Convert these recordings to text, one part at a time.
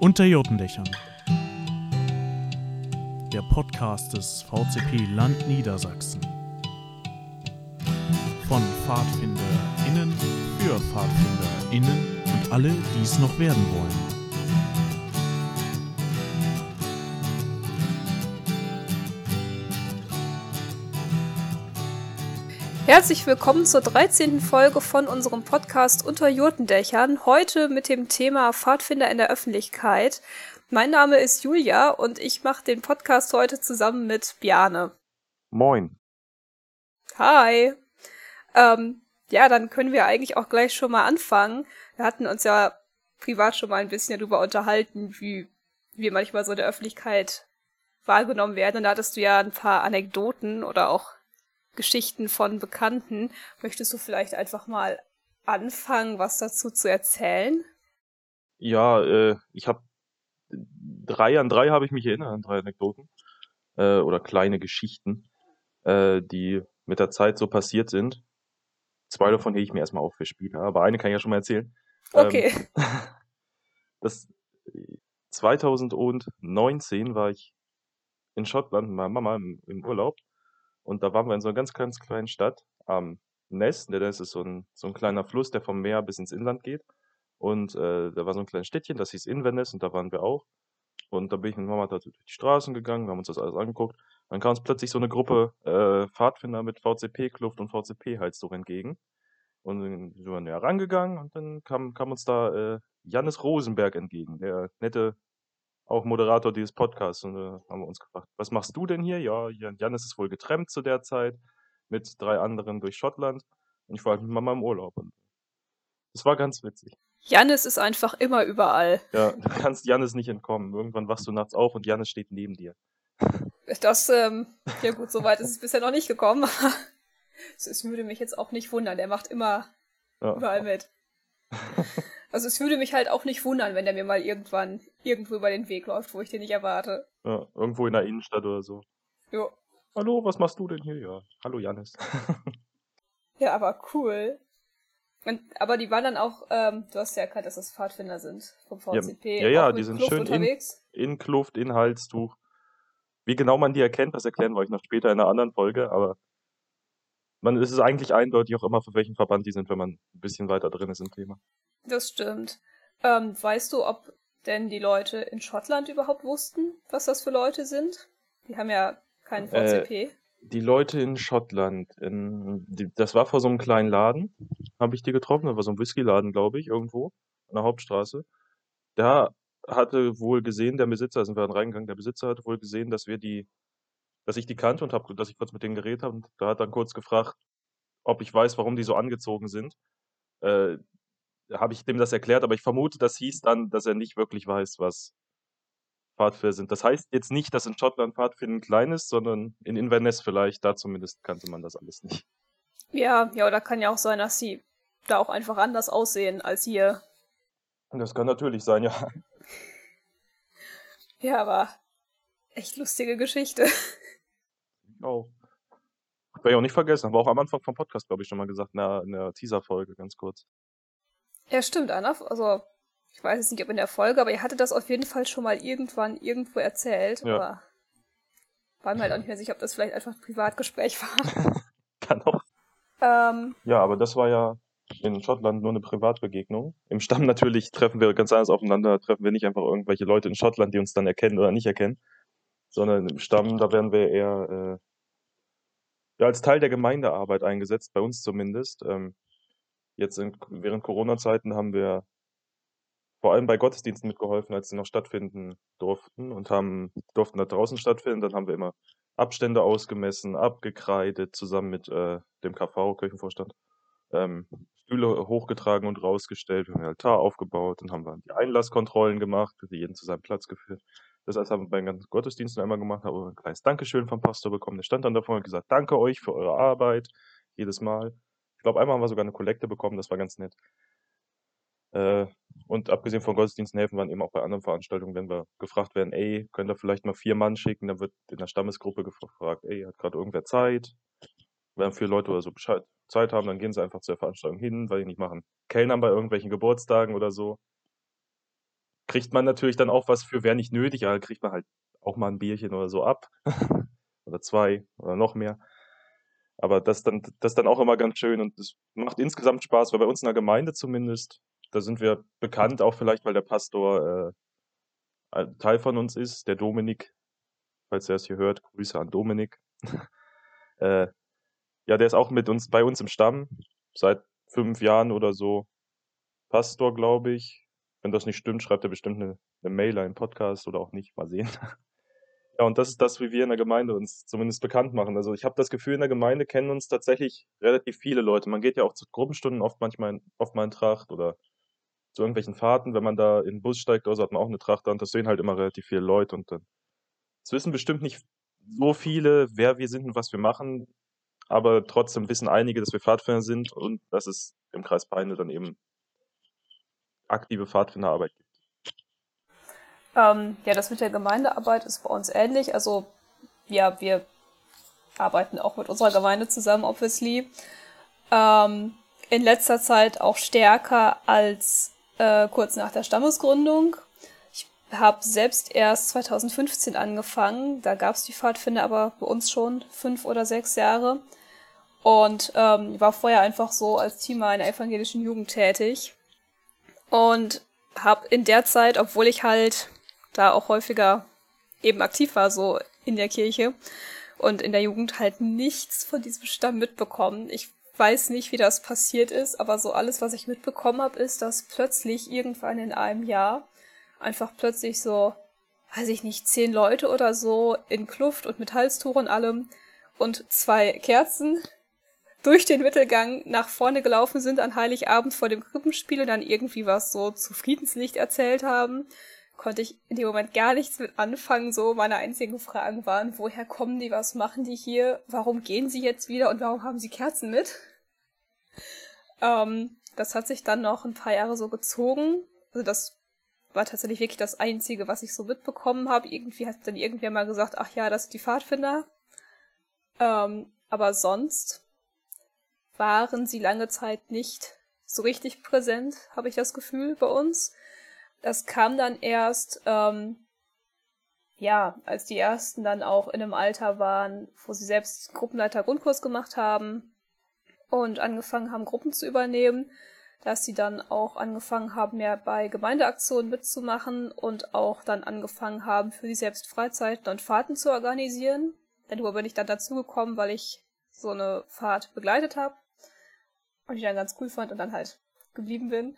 Unter Jotendächern. Der Podcast des VCP Land Niedersachsen. Von PfadfinderInnen für PfadfinderInnen und alle, die es noch werden wollen. Herzlich willkommen zur 13. Folge von unserem Podcast Unter Jurtendächern. Heute mit dem Thema Pfadfinder in der Öffentlichkeit. Mein Name ist Julia und ich mache den Podcast heute zusammen mit Bjane. Moin. Hi. Ähm, ja, dann können wir eigentlich auch gleich schon mal anfangen. Wir hatten uns ja privat schon mal ein bisschen darüber unterhalten, wie wir manchmal so in der Öffentlichkeit wahrgenommen werden. Und da hattest du ja ein paar Anekdoten oder auch Geschichten von Bekannten. Möchtest du vielleicht einfach mal anfangen, was dazu zu erzählen? Ja, äh, ich habe drei an drei habe ich mich erinnert, an drei Anekdoten äh, oder kleine Geschichten, äh, die mit der Zeit so passiert sind. Zwei davon hebe ich mir erstmal auf für Spieler, aber eine kann ich ja schon mal erzählen. Okay. Ähm, das 2019 war ich in Schottland mit meiner Mama im, im Urlaub und da waren wir in so einer ganz, ganz kleinen Stadt am Ness. Der Ness ist so ein, so ein kleiner Fluss, der vom Meer bis ins Inland geht. Und äh, da war so ein kleines Städtchen, das hieß Inverness und da waren wir auch. Und da bin ich mit Mama da durch die Straßen gegangen, wir haben uns das alles angeguckt. Dann kam uns plötzlich so eine Gruppe äh, Pfadfinder mit VCP-Kluft und VCP-Halstuch entgegen. Und dann sind wir näher rangegangen und dann kam, kam uns da äh, Jannis Rosenberg entgegen, der nette auch Moderator dieses Podcasts. Und äh, haben wir uns gefragt, was machst du denn hier? Ja, Janis ist wohl getrennt zu der Zeit mit drei anderen durch Schottland. Und ich war halt mit Mama im Urlaub. Und das war ganz witzig. Janis ist einfach immer überall. Ja, du kannst Janis nicht entkommen. Irgendwann wachst du nachts auf und Janis steht neben dir. Das, ähm, ja gut, so weit ist es bisher noch nicht gekommen. Es würde mich jetzt auch nicht wundern. Der macht immer ja. überall mit. Also es würde mich halt auch nicht wundern, wenn der mir mal irgendwann irgendwo über den Weg läuft, wo ich den nicht erwarte. Ja, irgendwo in der Innenstadt oder so. Jo. Hallo, was machst du denn hier? Ja, hallo Janis. ja, aber cool. Und, aber die waren dann auch, ähm, du hast ja erkannt, dass das Pfadfinder sind vom VCP. Ja, ja, ja die sind Kluft schön unterwegs. In, in Kluft, in Halstuch. Wie genau man die erkennt, das erklären wir euch noch später in einer anderen Folge, aber man ist es eigentlich eindeutig auch immer, für welchen Verband die sind, wenn man ein bisschen weiter drin ist im Thema. Das stimmt. Ähm, weißt du, ob denn die Leute in Schottland überhaupt wussten, was das für Leute sind? Die haben ja keinen VCP. Äh, die Leute in Schottland, in, die, das war vor so einem kleinen Laden, habe ich die getroffen, das war so ein Whiskyladen, glaube ich, irgendwo an der Hauptstraße. Da hatte wohl gesehen, der Besitzer, sind wir dann reingegangen, der Besitzer hatte wohl gesehen, dass wir die, dass ich die kannte und hab, dass ich kurz mit denen geredet habe und da hat dann kurz gefragt, ob ich weiß, warum die so angezogen sind. Äh, habe ich dem das erklärt, aber ich vermute, das hieß dann, dass er nicht wirklich weiß, was Pfadfinder sind. Das heißt jetzt nicht, dass in Schottland Pfadfinden klein ist, sondern in Inverness vielleicht, da zumindest kannte man das alles nicht. Ja, ja, oder kann ja auch sein, dass sie da auch einfach anders aussehen als hier. Das kann natürlich sein, ja. Ja, aber echt lustige Geschichte. Auch. Werde ich auch nicht vergessen, aber auch am Anfang vom Podcast, glaube ich, schon mal gesagt, in der, in der Teaser-Folge, ganz kurz. Ja, stimmt, Anna. Also, ich weiß jetzt nicht, ob in der Folge, aber ihr hattet das auf jeden Fall schon mal irgendwann irgendwo erzählt. Ja. Aber war mir halt auch nicht mehr sicher, ob das vielleicht einfach ein Privatgespräch war. Kann auch. Ähm, ja, aber das war ja in Schottland nur eine Privatbegegnung. Im Stamm natürlich treffen wir ganz anders aufeinander, treffen wir nicht einfach irgendwelche Leute in Schottland, die uns dann erkennen oder nicht erkennen, sondern im Stamm, da werden wir eher äh, ja, als Teil der Gemeindearbeit eingesetzt, bei uns zumindest. Ähm, Jetzt in, während Corona-Zeiten haben wir vor allem bei Gottesdiensten mitgeholfen, als sie noch stattfinden durften und haben, durften da draußen stattfinden. Dann haben wir immer Abstände ausgemessen, abgekreidet, zusammen mit äh, dem KV, Kirchenvorstand, ähm, Stühle hochgetragen und rausgestellt, wir haben den Altar aufgebaut, dann haben wir die Einlasskontrollen gemacht, jeden zu seinem Platz geführt. Das heißt, haben wir bei den ganzen Gottesdiensten einmal gemacht, haben ein kleines Dankeschön vom Pastor bekommen. Der stand dann davor und hat gesagt, danke euch für eure Arbeit, jedes Mal. Ich glaube, einmal haben wir sogar eine Kollekte bekommen, das war ganz nett. Äh, und abgesehen von Gottesdiensten helfen wir eben auch bei anderen Veranstaltungen, wenn wir gefragt werden, ey, könnt ihr vielleicht mal vier Mann schicken, dann wird in der Stammesgruppe gefragt, ey, hat gerade irgendwer Zeit? Wenn vier Leute oder so Bescheid, Zeit haben, dann gehen sie einfach zur Veranstaltung hin, weil die nicht machen. Kellnern bei irgendwelchen Geburtstagen oder so. kriegt man natürlich dann auch was für, wäre nicht nötig, aber kriegt man halt auch mal ein Bierchen oder so ab. oder zwei oder noch mehr. Aber das dann, das dann auch immer ganz schön und es macht insgesamt Spaß, weil bei uns in der Gemeinde zumindest, da sind wir bekannt, auch vielleicht, weil der Pastor äh, Teil von uns ist, der Dominik, falls er es hier hört, Grüße an Dominik. äh, ja, der ist auch mit uns bei uns im Stamm seit fünf Jahren oder so Pastor, glaube ich. Wenn das nicht stimmt, schreibt er bestimmt eine, eine Mail, einen Podcast oder auch nicht. Mal sehen. Ja, und das ist das, wie wir in der Gemeinde uns zumindest bekannt machen. Also ich habe das Gefühl, in der Gemeinde kennen uns tatsächlich relativ viele Leute. Man geht ja auch zu Gruppenstunden oft manchmal in, oft mal in Tracht oder zu irgendwelchen Fahrten. Wenn man da in den Bus steigt, da hat man auch eine Tracht und das sehen halt immer relativ viele Leute. Und dann, es wissen bestimmt nicht so viele, wer wir sind und was wir machen, aber trotzdem wissen einige, dass wir Pfadfinder sind und dass es im Kreis Peine dann eben aktive Pfadfinderarbeit. Ähm, ja, das mit der Gemeindearbeit ist bei uns ähnlich. Also, ja, wir arbeiten auch mit unserer Gemeinde zusammen, obviously. Ähm, in letzter Zeit auch stärker als äh, kurz nach der Stammesgründung. Ich habe selbst erst 2015 angefangen. Da gab es die Pfadfinder aber bei uns schon fünf oder sechs Jahre. Und ähm, war vorher einfach so als Team einer evangelischen Jugend tätig. Und habe in der Zeit, obwohl ich halt da auch häufiger eben aktiv war, so in der Kirche und in der Jugend halt nichts von diesem Stamm mitbekommen. Ich weiß nicht, wie das passiert ist, aber so alles, was ich mitbekommen habe, ist, dass plötzlich irgendwann in einem Jahr einfach plötzlich so, weiß ich nicht, zehn Leute oder so in Kluft und mit Halstuch und allem und zwei Kerzen durch den Mittelgang nach vorne gelaufen sind an Heiligabend vor dem Krippenspiel und dann irgendwie was so zu Friedenslicht erzählt haben konnte ich in dem Moment gar nichts mit anfangen. So, meine einzigen Fragen waren, woher kommen die, was machen die hier, warum gehen sie jetzt wieder und warum haben sie Kerzen mit? Ähm, das hat sich dann noch ein paar Jahre so gezogen. Also das war tatsächlich wirklich das Einzige, was ich so mitbekommen habe. Irgendwie hat dann irgendwer mal gesagt, ach ja, das sind die Pfadfinder. Ähm, aber sonst waren sie lange Zeit nicht so richtig präsent, habe ich das Gefühl, bei uns. Das kam dann erst, ähm, ja, als die ersten dann auch in einem Alter waren, wo sie selbst Gruppenleiter Grundkurs gemacht haben und angefangen haben, Gruppen zu übernehmen, dass sie dann auch angefangen haben, mehr bei Gemeindeaktionen mitzumachen und auch dann angefangen haben, für sie selbst Freizeiten und Fahrten zu organisieren. Darüber bin ich dann dazugekommen, weil ich so eine Fahrt begleitet habe und ich dann ganz cool fand und dann halt geblieben bin.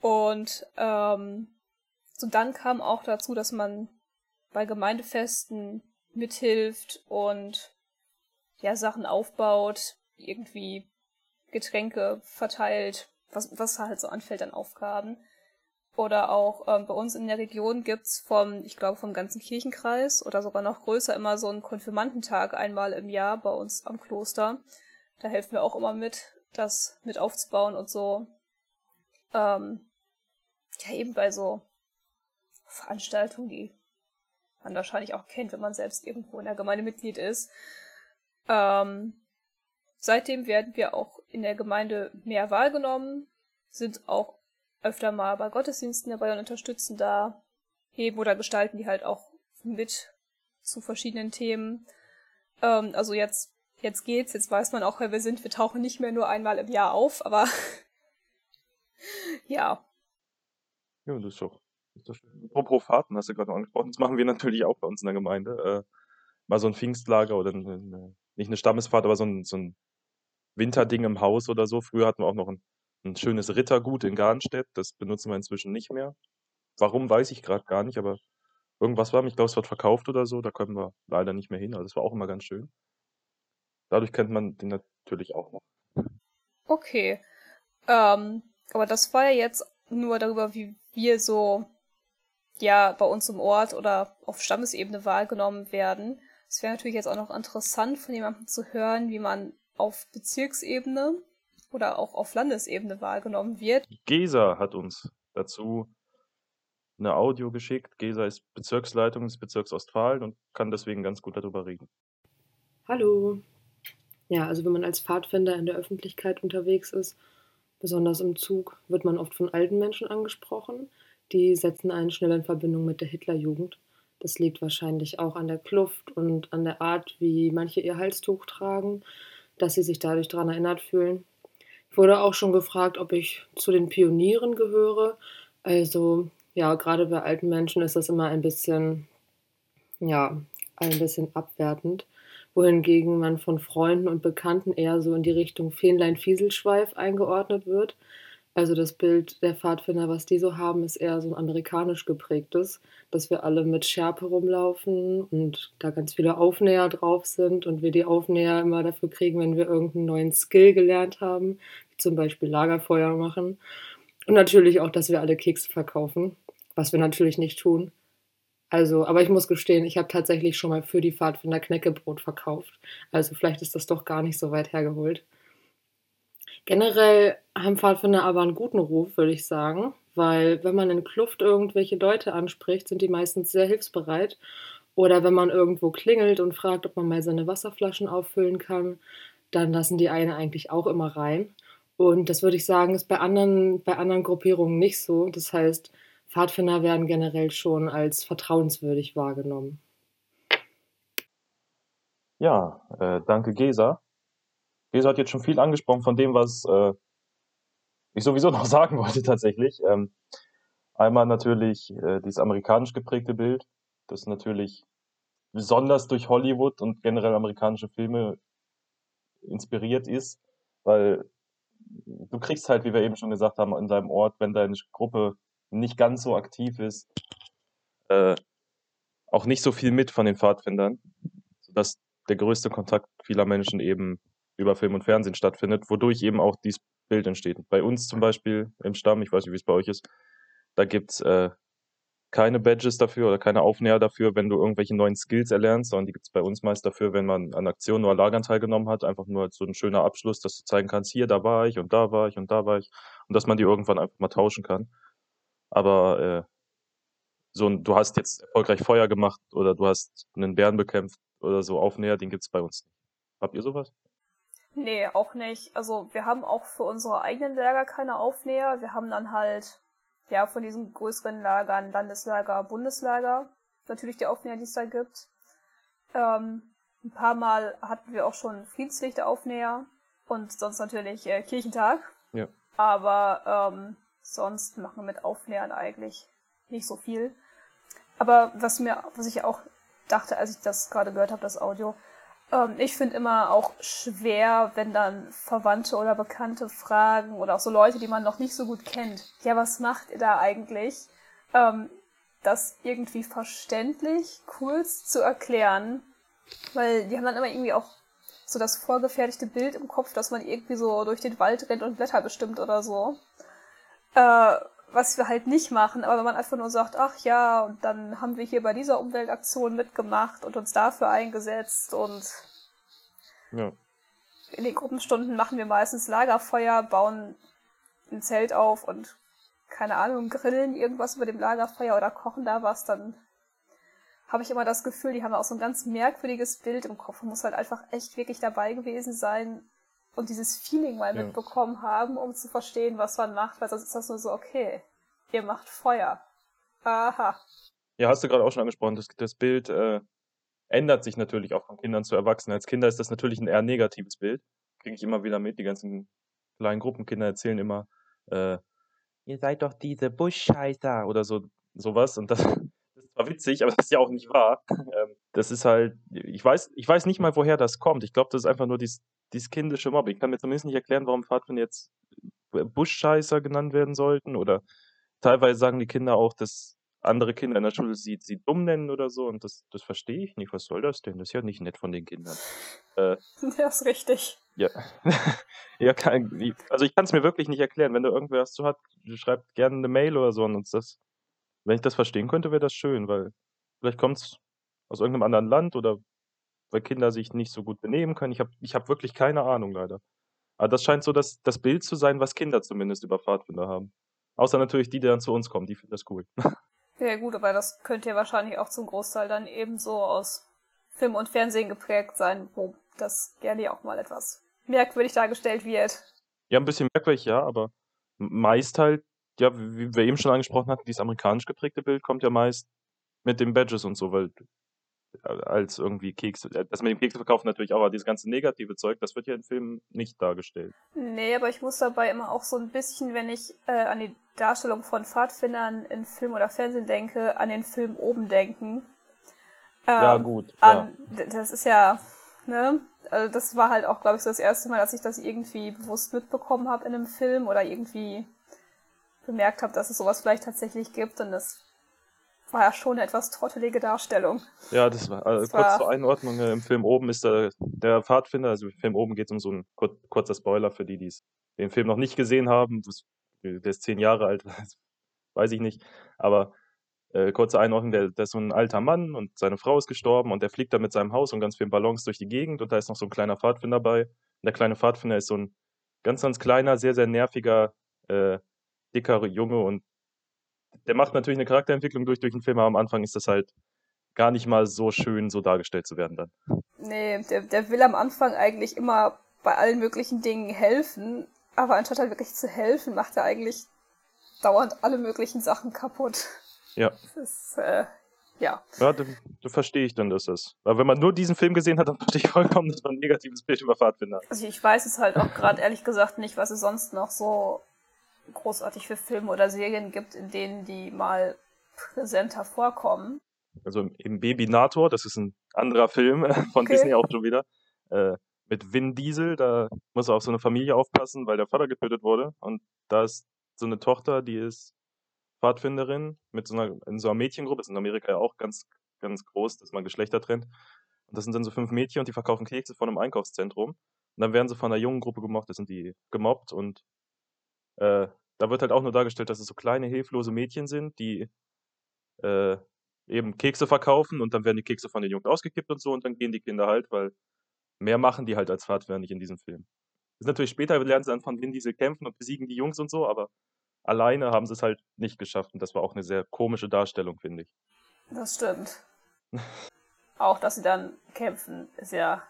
Und ähm, so dann kam auch dazu, dass man bei Gemeindefesten mithilft und ja Sachen aufbaut, irgendwie Getränke verteilt, was, was halt so anfällt an Aufgaben. Oder auch ähm, bei uns in der Region gibt's vom, ich glaube, vom ganzen Kirchenkreis oder sogar noch größer immer so einen Konfirmandentag einmal im Jahr bei uns am Kloster. Da helfen wir auch immer mit, das mit aufzubauen und so. Ähm, ja, eben bei so Veranstaltungen, die man wahrscheinlich auch kennt, wenn man selbst irgendwo in der Gemeinde Mitglied ist. Ähm, seitdem werden wir auch in der Gemeinde mehr wahrgenommen, sind auch öfter mal bei Gottesdiensten dabei und unterstützen da, heben oder gestalten die halt auch mit zu verschiedenen Themen. Ähm, also jetzt, jetzt geht's, jetzt weiß man auch, wer wir sind. Wir tauchen nicht mehr nur einmal im Jahr auf, aber ja, ja, das ist doch, das ist doch schön. Apropos Fahrten, hast du gerade noch angesprochen. Das machen wir natürlich auch bei uns in der Gemeinde. Äh, mal so ein Pfingstlager oder eine, eine, nicht eine Stammesfahrt, aber so ein, so ein Winterding im Haus oder so. Früher hatten wir auch noch ein, ein schönes Rittergut in Garnstedt. Das benutzen wir inzwischen nicht mehr. Warum, weiß ich gerade gar nicht, aber irgendwas war, ich glaube, es wird verkauft oder so. Da können wir leider nicht mehr hin. Also das war auch immer ganz schön. Dadurch kennt man den natürlich auch noch. Okay. Ähm, aber das war ja jetzt nur darüber, wie wir so ja bei uns im Ort oder auf Stammesebene wahrgenommen werden. Es wäre natürlich jetzt auch noch interessant von jemandem zu hören, wie man auf Bezirksebene oder auch auf Landesebene wahrgenommen wird. Gesa hat uns dazu eine Audio geschickt. Gesa ist Bezirksleitung des Bezirks Ostfalen und kann deswegen ganz gut darüber reden. Hallo. Ja, also wenn man als Pfadfinder in der Öffentlichkeit unterwegs ist, Besonders im Zug wird man oft von alten Menschen angesprochen, die setzen einen schnell in Verbindung mit der Hitlerjugend. Das liegt wahrscheinlich auch an der Kluft und an der Art, wie manche ihr Halstuch tragen, dass sie sich dadurch daran erinnert fühlen. Ich wurde auch schon gefragt, ob ich zu den Pionieren gehöre. Also ja, gerade bei alten Menschen ist das immer ein bisschen, ja, ein bisschen abwertend. Wohingegen man von Freunden und Bekannten eher so in die Richtung Fähnlein-Fieselschweif eingeordnet wird. Also das Bild der Pfadfinder, was die so haben, ist eher so ein amerikanisch geprägtes, dass wir alle mit Schärpe rumlaufen und da ganz viele Aufnäher drauf sind und wir die Aufnäher immer dafür kriegen, wenn wir irgendeinen neuen Skill gelernt haben, wie zum Beispiel Lagerfeuer machen. Und natürlich auch, dass wir alle Kekse verkaufen, was wir natürlich nicht tun. Also, aber ich muss gestehen, ich habe tatsächlich schon mal für die Pfadfinder Knäckebrot verkauft. Also vielleicht ist das doch gar nicht so weit hergeholt. Generell haben Pfadfinder aber einen guten Ruf, würde ich sagen, weil wenn man in Kluft irgendwelche Leute anspricht, sind die meistens sehr hilfsbereit. Oder wenn man irgendwo klingelt und fragt, ob man mal seine Wasserflaschen auffüllen kann, dann lassen die eine eigentlich auch immer rein. Und das würde ich sagen, ist bei anderen, bei anderen Gruppierungen nicht so. Das heißt, Pfadfinder werden generell schon als vertrauenswürdig wahrgenommen. Ja, äh, danke Gesa. Gesa hat jetzt schon viel angesprochen von dem, was äh, ich sowieso noch sagen wollte tatsächlich. Ähm, einmal natürlich äh, dieses amerikanisch geprägte Bild, das natürlich besonders durch Hollywood und generell amerikanische Filme inspiriert ist, weil du kriegst halt, wie wir eben schon gesagt haben, in deinem Ort, wenn deine Gruppe nicht ganz so aktiv ist, äh, auch nicht so viel mit von den Pfadfindern, sodass der größte Kontakt vieler Menschen eben über Film und Fernsehen stattfindet, wodurch eben auch dieses Bild entsteht. Bei uns zum Beispiel im Stamm, ich weiß nicht, wie es bei euch ist, da gibt es äh, keine Badges dafür oder keine Aufnäher dafür, wenn du irgendwelche neuen Skills erlernst, sondern die gibt es bei uns meist dafür, wenn man an Aktionen oder Lagern teilgenommen hat, einfach nur als so ein schöner Abschluss, dass du zeigen kannst, hier, da war ich und da war ich und da war ich und dass man die irgendwann einfach mal tauschen kann. Aber äh, so ein, du hast jetzt erfolgreich Feuer gemacht oder du hast einen Bären bekämpft oder so Aufnäher, den gibt es bei uns nicht. Habt ihr sowas? Nee, auch nicht. Also wir haben auch für unsere eigenen Lager keine Aufnäher. Wir haben dann halt, ja, von diesen größeren Lagern, Landeslager, Bundeslager, natürlich die Aufnäher, die es da gibt. Ähm, ein paar Mal hatten wir auch schon Friedenslichter-Aufnäher und sonst natürlich äh, Kirchentag. Ja. Aber ähm, sonst machen wir mit Aufnähern eigentlich nicht so viel. Aber was mir, was ich auch dachte, als ich das gerade gehört habe, das Audio, ähm, ich finde immer auch schwer, wenn dann Verwandte oder Bekannte fragen oder auch so Leute, die man noch nicht so gut kennt. Ja, was macht ihr da eigentlich? Ähm, das irgendwie verständlich, kurz zu erklären, weil die haben dann immer irgendwie auch so das vorgefertigte Bild im Kopf, dass man irgendwie so durch den Wald rennt und Blätter bestimmt oder so. Äh, was wir halt nicht machen, aber wenn man einfach nur sagt, ach ja, und dann haben wir hier bei dieser Umweltaktion mitgemacht und uns dafür eingesetzt und ja. in den Gruppenstunden machen wir meistens Lagerfeuer, bauen ein Zelt auf und keine Ahnung, grillen irgendwas über dem Lagerfeuer oder kochen da was, dann habe ich immer das Gefühl, die haben auch so ein ganz merkwürdiges Bild im Kopf. Man muss halt einfach echt wirklich dabei gewesen sein und dieses Feeling mal ja. mitbekommen haben, um zu verstehen, was man macht, weil sonst ist das nur so, okay, ihr macht Feuer. Aha. Ja, hast du gerade auch schon angesprochen, das, das Bild äh, ändert sich natürlich auch von Kindern zu Erwachsenen. Als Kinder ist das natürlich ein eher negatives Bild. Kriege ich immer wieder mit. Die ganzen kleinen Gruppenkinder erzählen immer, äh, ihr seid doch diese Buschscheißer oder so sowas. Und das, das ist zwar witzig, aber das ist ja auch nicht wahr. Ähm, das ist halt, ich weiß, ich weiß nicht mal, woher das kommt. Ich glaube, das ist einfach nur dieses dieses kindische Mobbing. Ich kann mir zumindest nicht erklären, warum Pfadfinder jetzt Buschscheißer genannt werden sollten. Oder teilweise sagen die Kinder auch, dass andere Kinder in der Schule sie, sie dumm nennen oder so. Und das, das verstehe ich nicht. Was soll das denn? Das ist ja nicht nett von den Kindern. Äh, das ist richtig. Ja. ja kann, also ich kann es mir wirklich nicht erklären. Wenn du irgendwer was zu hat, schreib gerne eine Mail oder so an uns. Das, wenn ich das verstehen könnte, wäre das schön, weil vielleicht kommt es aus irgendeinem anderen Land oder weil Kinder sich nicht so gut benehmen können. Ich habe ich hab wirklich keine Ahnung leider. Aber das scheint so das, das Bild zu sein, was Kinder zumindest über Pfadfinder haben. Außer natürlich die, die dann zu uns kommen, die finden das cool. Ja gut, aber das könnte ja wahrscheinlich auch zum Großteil dann ebenso aus Film und Fernsehen geprägt sein, wo das gerne auch mal etwas merkwürdig dargestellt wird. Ja, ein bisschen merkwürdig, ja, aber meist halt ja, wie wir eben schon angesprochen hatten, dieses amerikanisch geprägte Bild kommt ja meist mit den Badges und so, weil als irgendwie Kekse. Äh, das mit dem Kekse verkaufen natürlich auch, aber dieses ganze negative Zeug, das wird ja im Film nicht dargestellt. Nee, aber ich muss dabei immer auch so ein bisschen, wenn ich äh, an die Darstellung von Pfadfindern in Film oder Fernsehen denke, an den Film oben denken. Ähm, ja, gut. An, ja. Das ist ja, ne? Also das war halt auch, glaube ich, so das erste Mal, dass ich das irgendwie bewusst mitbekommen habe in einem Film oder irgendwie bemerkt habe, dass es sowas vielleicht tatsächlich gibt und das war ja schon eine etwas trottelige Darstellung. Ja, das war, also das kurz war... zur Einordnung, äh, im Film oben ist der, der Pfadfinder, also im Film oben geht es um so ein kur kurzer Spoiler für die, die den Film noch nicht gesehen haben. Das, der ist zehn Jahre alt, weiß ich nicht. Aber äh, kurze Einordnung, der, der ist so ein alter Mann und seine Frau ist gestorben und der fliegt da mit seinem Haus und ganz vielen Ballons durch die Gegend und da ist noch so ein kleiner Pfadfinder bei. Und der kleine Pfadfinder ist so ein ganz, ganz kleiner, sehr, sehr nerviger, äh, dicker Junge und der macht natürlich eine Charakterentwicklung durch, durch den Film, aber am Anfang ist das halt gar nicht mal so schön, so dargestellt zu werden dann. Nee, der, der will am Anfang eigentlich immer bei allen möglichen Dingen helfen, aber anstatt halt wirklich zu helfen, macht er eigentlich dauernd alle möglichen Sachen kaputt. Ja. Das ist, äh, ja. Ja, da, da verstehe ich dann, dass das. Aber wenn man nur diesen Film gesehen hat, dann verstehe ich vollkommen, dass man ein negatives Bild über Pfadfinder hat. Also ich weiß es halt auch gerade ehrlich gesagt nicht, was es sonst noch so großartig für Filme oder Serien gibt, in denen die mal präsenter vorkommen. Also im Babynator, das ist ein anderer Film von okay. Disney auch schon wieder, äh, mit Vin Diesel, da muss er auf so eine Familie aufpassen, weil der Vater getötet wurde. Und da ist so eine Tochter, die ist Pfadfinderin mit so einer, in so einer Mädchengruppe, das ist in Amerika ja auch ganz, ganz groß, dass man Geschlechter trennt. Und das sind dann so fünf Mädchen und die verkaufen Kekse von einem Einkaufszentrum. Und dann werden sie von einer jungen Gruppe gemobbt, das sind die gemobbt und äh, da wird halt auch nur dargestellt, dass es so kleine, hilflose Mädchen sind, die äh, eben Kekse verkaufen und dann werden die Kekse von den Jungs ausgekippt und so und dann gehen die Kinder halt, weil mehr machen die halt als Pfadfinder nicht in diesem Film. Das ist natürlich später lernen sie dann von Vin Diesel kämpfen und besiegen die Jungs und so, aber alleine haben sie es halt nicht geschafft und das war auch eine sehr komische Darstellung, finde ich. Das stimmt. auch, dass sie dann kämpfen, ist ja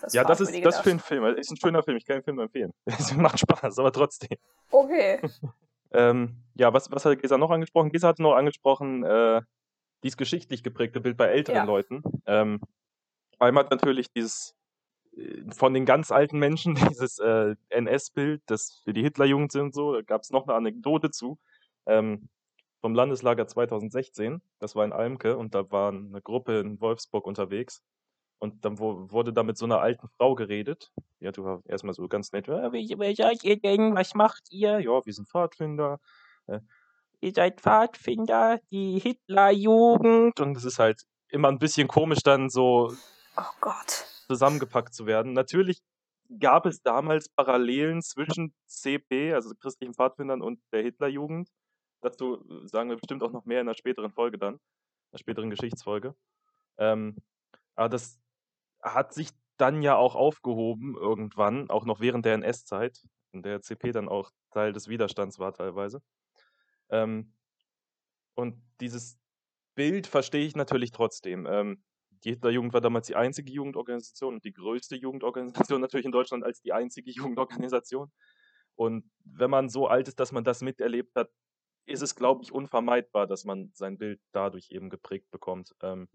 das ja, das ist das für einen Film. Ist ein schöner Film, ich kann den Film empfehlen. Es macht Spaß, aber trotzdem. Okay. ähm, ja, was, was hat Gesa noch angesprochen? Gesa hat noch angesprochen, äh, dieses geschichtlich geprägte Bild bei älteren ja. Leuten. Ähm, einmal natürlich dieses äh, von den ganz alten Menschen, dieses äh, NS-Bild, das für die Hitlerjugend sind und so, da gab es noch eine Anekdote zu. Ähm, vom Landeslager 2016, das war in Almke und da war eine Gruppe in Wolfsburg unterwegs und dann wurde da mit so einer alten Frau geredet. Ja, du war erstmal so ganz nett. Was macht ihr? Ja, wir sind Pfadfinder. Äh, ihr seid Pfadfinder, die Hitlerjugend. Und es ist halt immer ein bisschen komisch, dann so oh Gott. zusammengepackt zu werden. Natürlich gab es damals Parallelen zwischen CP, also christlichen Pfadfindern, und der Hitlerjugend. Dazu sagen wir bestimmt auch noch mehr in einer späteren Folge dann, in einer späteren Geschichtsfolge. Ähm, aber das hat sich dann ja auch aufgehoben irgendwann, auch noch während der NS-Zeit, in der CP dann auch Teil des Widerstands war teilweise. Ähm, und dieses Bild verstehe ich natürlich trotzdem. Ähm, die Hitlerjugend war damals die einzige Jugendorganisation und die größte Jugendorganisation natürlich in Deutschland als die einzige Jugendorganisation. Und wenn man so alt ist, dass man das miterlebt hat, ist es, glaube ich, unvermeidbar, dass man sein Bild dadurch eben geprägt bekommt. Ähm,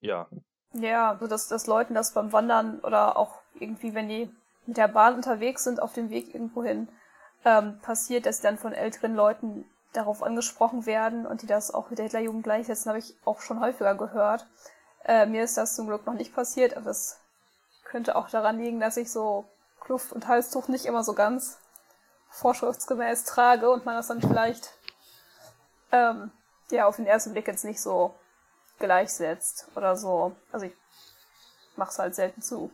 ja, ja, so dass, dass Leuten das beim Wandern oder auch irgendwie, wenn die mit der Bahn unterwegs sind, auf dem Weg irgendwo hin, ähm, passiert, dass dann von älteren Leuten darauf angesprochen werden und die das auch mit der Hitlerjugend gleichsetzen, habe ich auch schon häufiger gehört. Äh, mir ist das zum Glück noch nicht passiert, aber es könnte auch daran liegen, dass ich so Kluft und Halstuch nicht immer so ganz vorschriftsgemäß trage und man das dann vielleicht ähm, ja auf den ersten Blick jetzt nicht so gleichsetzt oder so. Also ich mach's halt selten zu.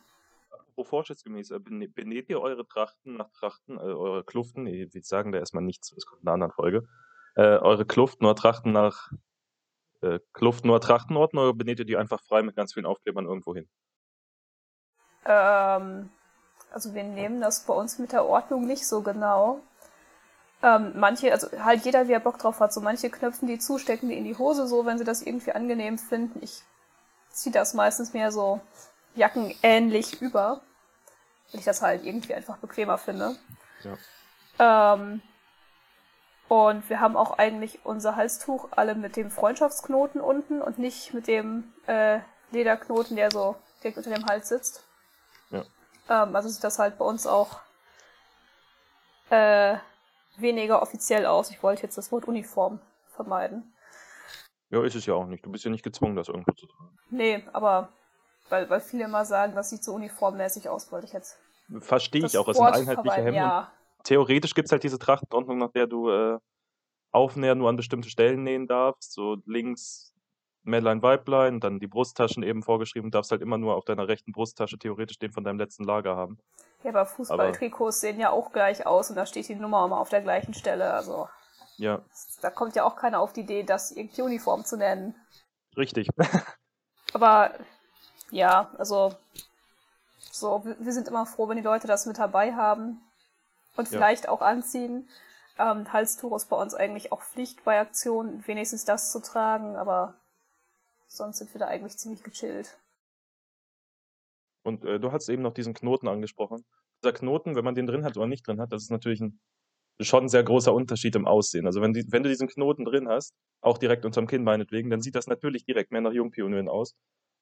Apropos vorschriftsgemäß, äh, benäht ihr eure Trachten nach Trachten, äh, eure Kluften, wir sagen da erstmal nichts, das kommt in einer anderen Folge, äh, eure Kluften oder Trachten nach äh, Kluften oder Trachtenorten oder benäht ihr die einfach frei mit ganz vielen Aufklebern irgendwo hin? Ähm, also wir nehmen das bei uns mit der Ordnung nicht so genau. Ähm, manche, also halt jeder, wie er Bock drauf hat. So manche knöpfen die zu, stecken die in die Hose, so wenn sie das irgendwie angenehm finden. Ich ziehe das meistens mehr so jackenähnlich über, weil ich das halt irgendwie einfach bequemer finde. Ja. Ähm, Und wir haben auch eigentlich unser Halstuch alle mit dem Freundschaftsknoten unten und nicht mit dem äh, Lederknoten, der so direkt unter dem Hals sitzt. Ja. Ähm, also sieht das halt bei uns auch äh, weniger offiziell aus. Ich wollte jetzt das Wort Uniform vermeiden. Ja, ist es ja auch nicht. Du bist ja nicht gezwungen, das irgendwo zu tragen. Nee, aber weil, weil viele immer sagen, das sieht so uniformmäßig aus, wollte ich jetzt. Verstehe ich auch. Es sind einheitliche Hemden. Ja. Theoretisch gibt es halt diese Trachtenordnung, nach der du äh, Aufnäher nur an bestimmte Stellen nähen darfst. So links Männlein, Weiblein, dann die Brusttaschen eben vorgeschrieben, darfst halt immer nur auf deiner rechten Brusttasche theoretisch den von deinem letzten Lager haben. Ja, aber Fußballtrikots sehen ja auch gleich aus und da steht die Nummer immer auf der gleichen Stelle, also. Ja. Da kommt ja auch keiner auf die Idee, das irgendwie Uniform zu nennen. Richtig. aber ja, also so, wir sind immer froh, wenn die Leute das mit dabei haben und vielleicht ja. auch anziehen. Ähm, Halstuch ist bei uns eigentlich auch Pflicht bei Aktionen, wenigstens das zu tragen, aber sonst sind wir da eigentlich ziemlich gechillt. Und äh, du hast eben noch diesen Knoten angesprochen. Dieser Knoten, wenn man den drin hat oder nicht drin hat, das ist natürlich ein schon ein sehr großer Unterschied im Aussehen. Also wenn, die, wenn du diesen Knoten drin hast, auch direkt unterm Kinn meinetwegen, dann sieht das natürlich direkt mehr nach Jungpionieren aus.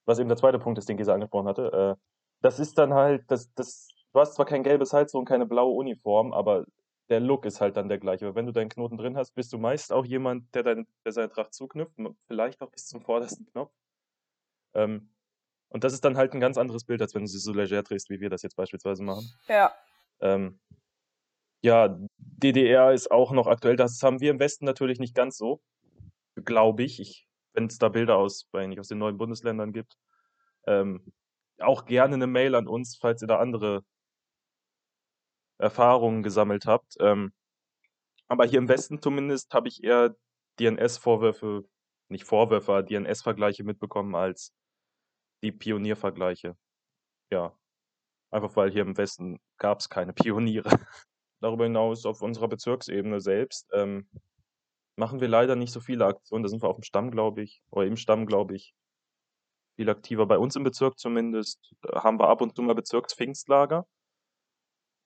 Was eben der zweite Punkt ist, den Gesa angesprochen hatte. Äh, das ist dann halt, das, das, du hast zwar kein gelbes Halstuch und keine blaue Uniform, aber der Look ist halt dann der gleiche. Aber wenn du deinen Knoten drin hast, bist du meist auch jemand, der, dein, der seine Tracht zuknüpft, vielleicht auch bis zum vordersten Knopf. Ähm, und das ist dann halt ein ganz anderes Bild, als wenn du sie so leger drehst, wie wir das jetzt beispielsweise machen. Ja. Ähm, ja, DDR ist auch noch aktuell. Das haben wir im Westen natürlich nicht ganz so, glaube ich. ich wenn es da Bilder aus, nicht, aus den neuen Bundesländern gibt. Ähm, auch gerne eine Mail an uns, falls ihr da andere Erfahrungen gesammelt habt. Ähm, aber hier im Westen zumindest habe ich eher DNS-Vorwürfe, nicht Vorwürfe, DNS-Vergleiche mitbekommen als die Pioniervergleiche. Ja, einfach weil hier im Westen gab es keine Pioniere. Darüber hinaus auf unserer Bezirksebene selbst ähm, machen wir leider nicht so viele Aktionen. Da sind wir auf dem Stamm, glaube ich, oder im Stamm, glaube ich, viel aktiver. Bei uns im Bezirk zumindest haben wir ab und zu mal Bezirkspfingstlager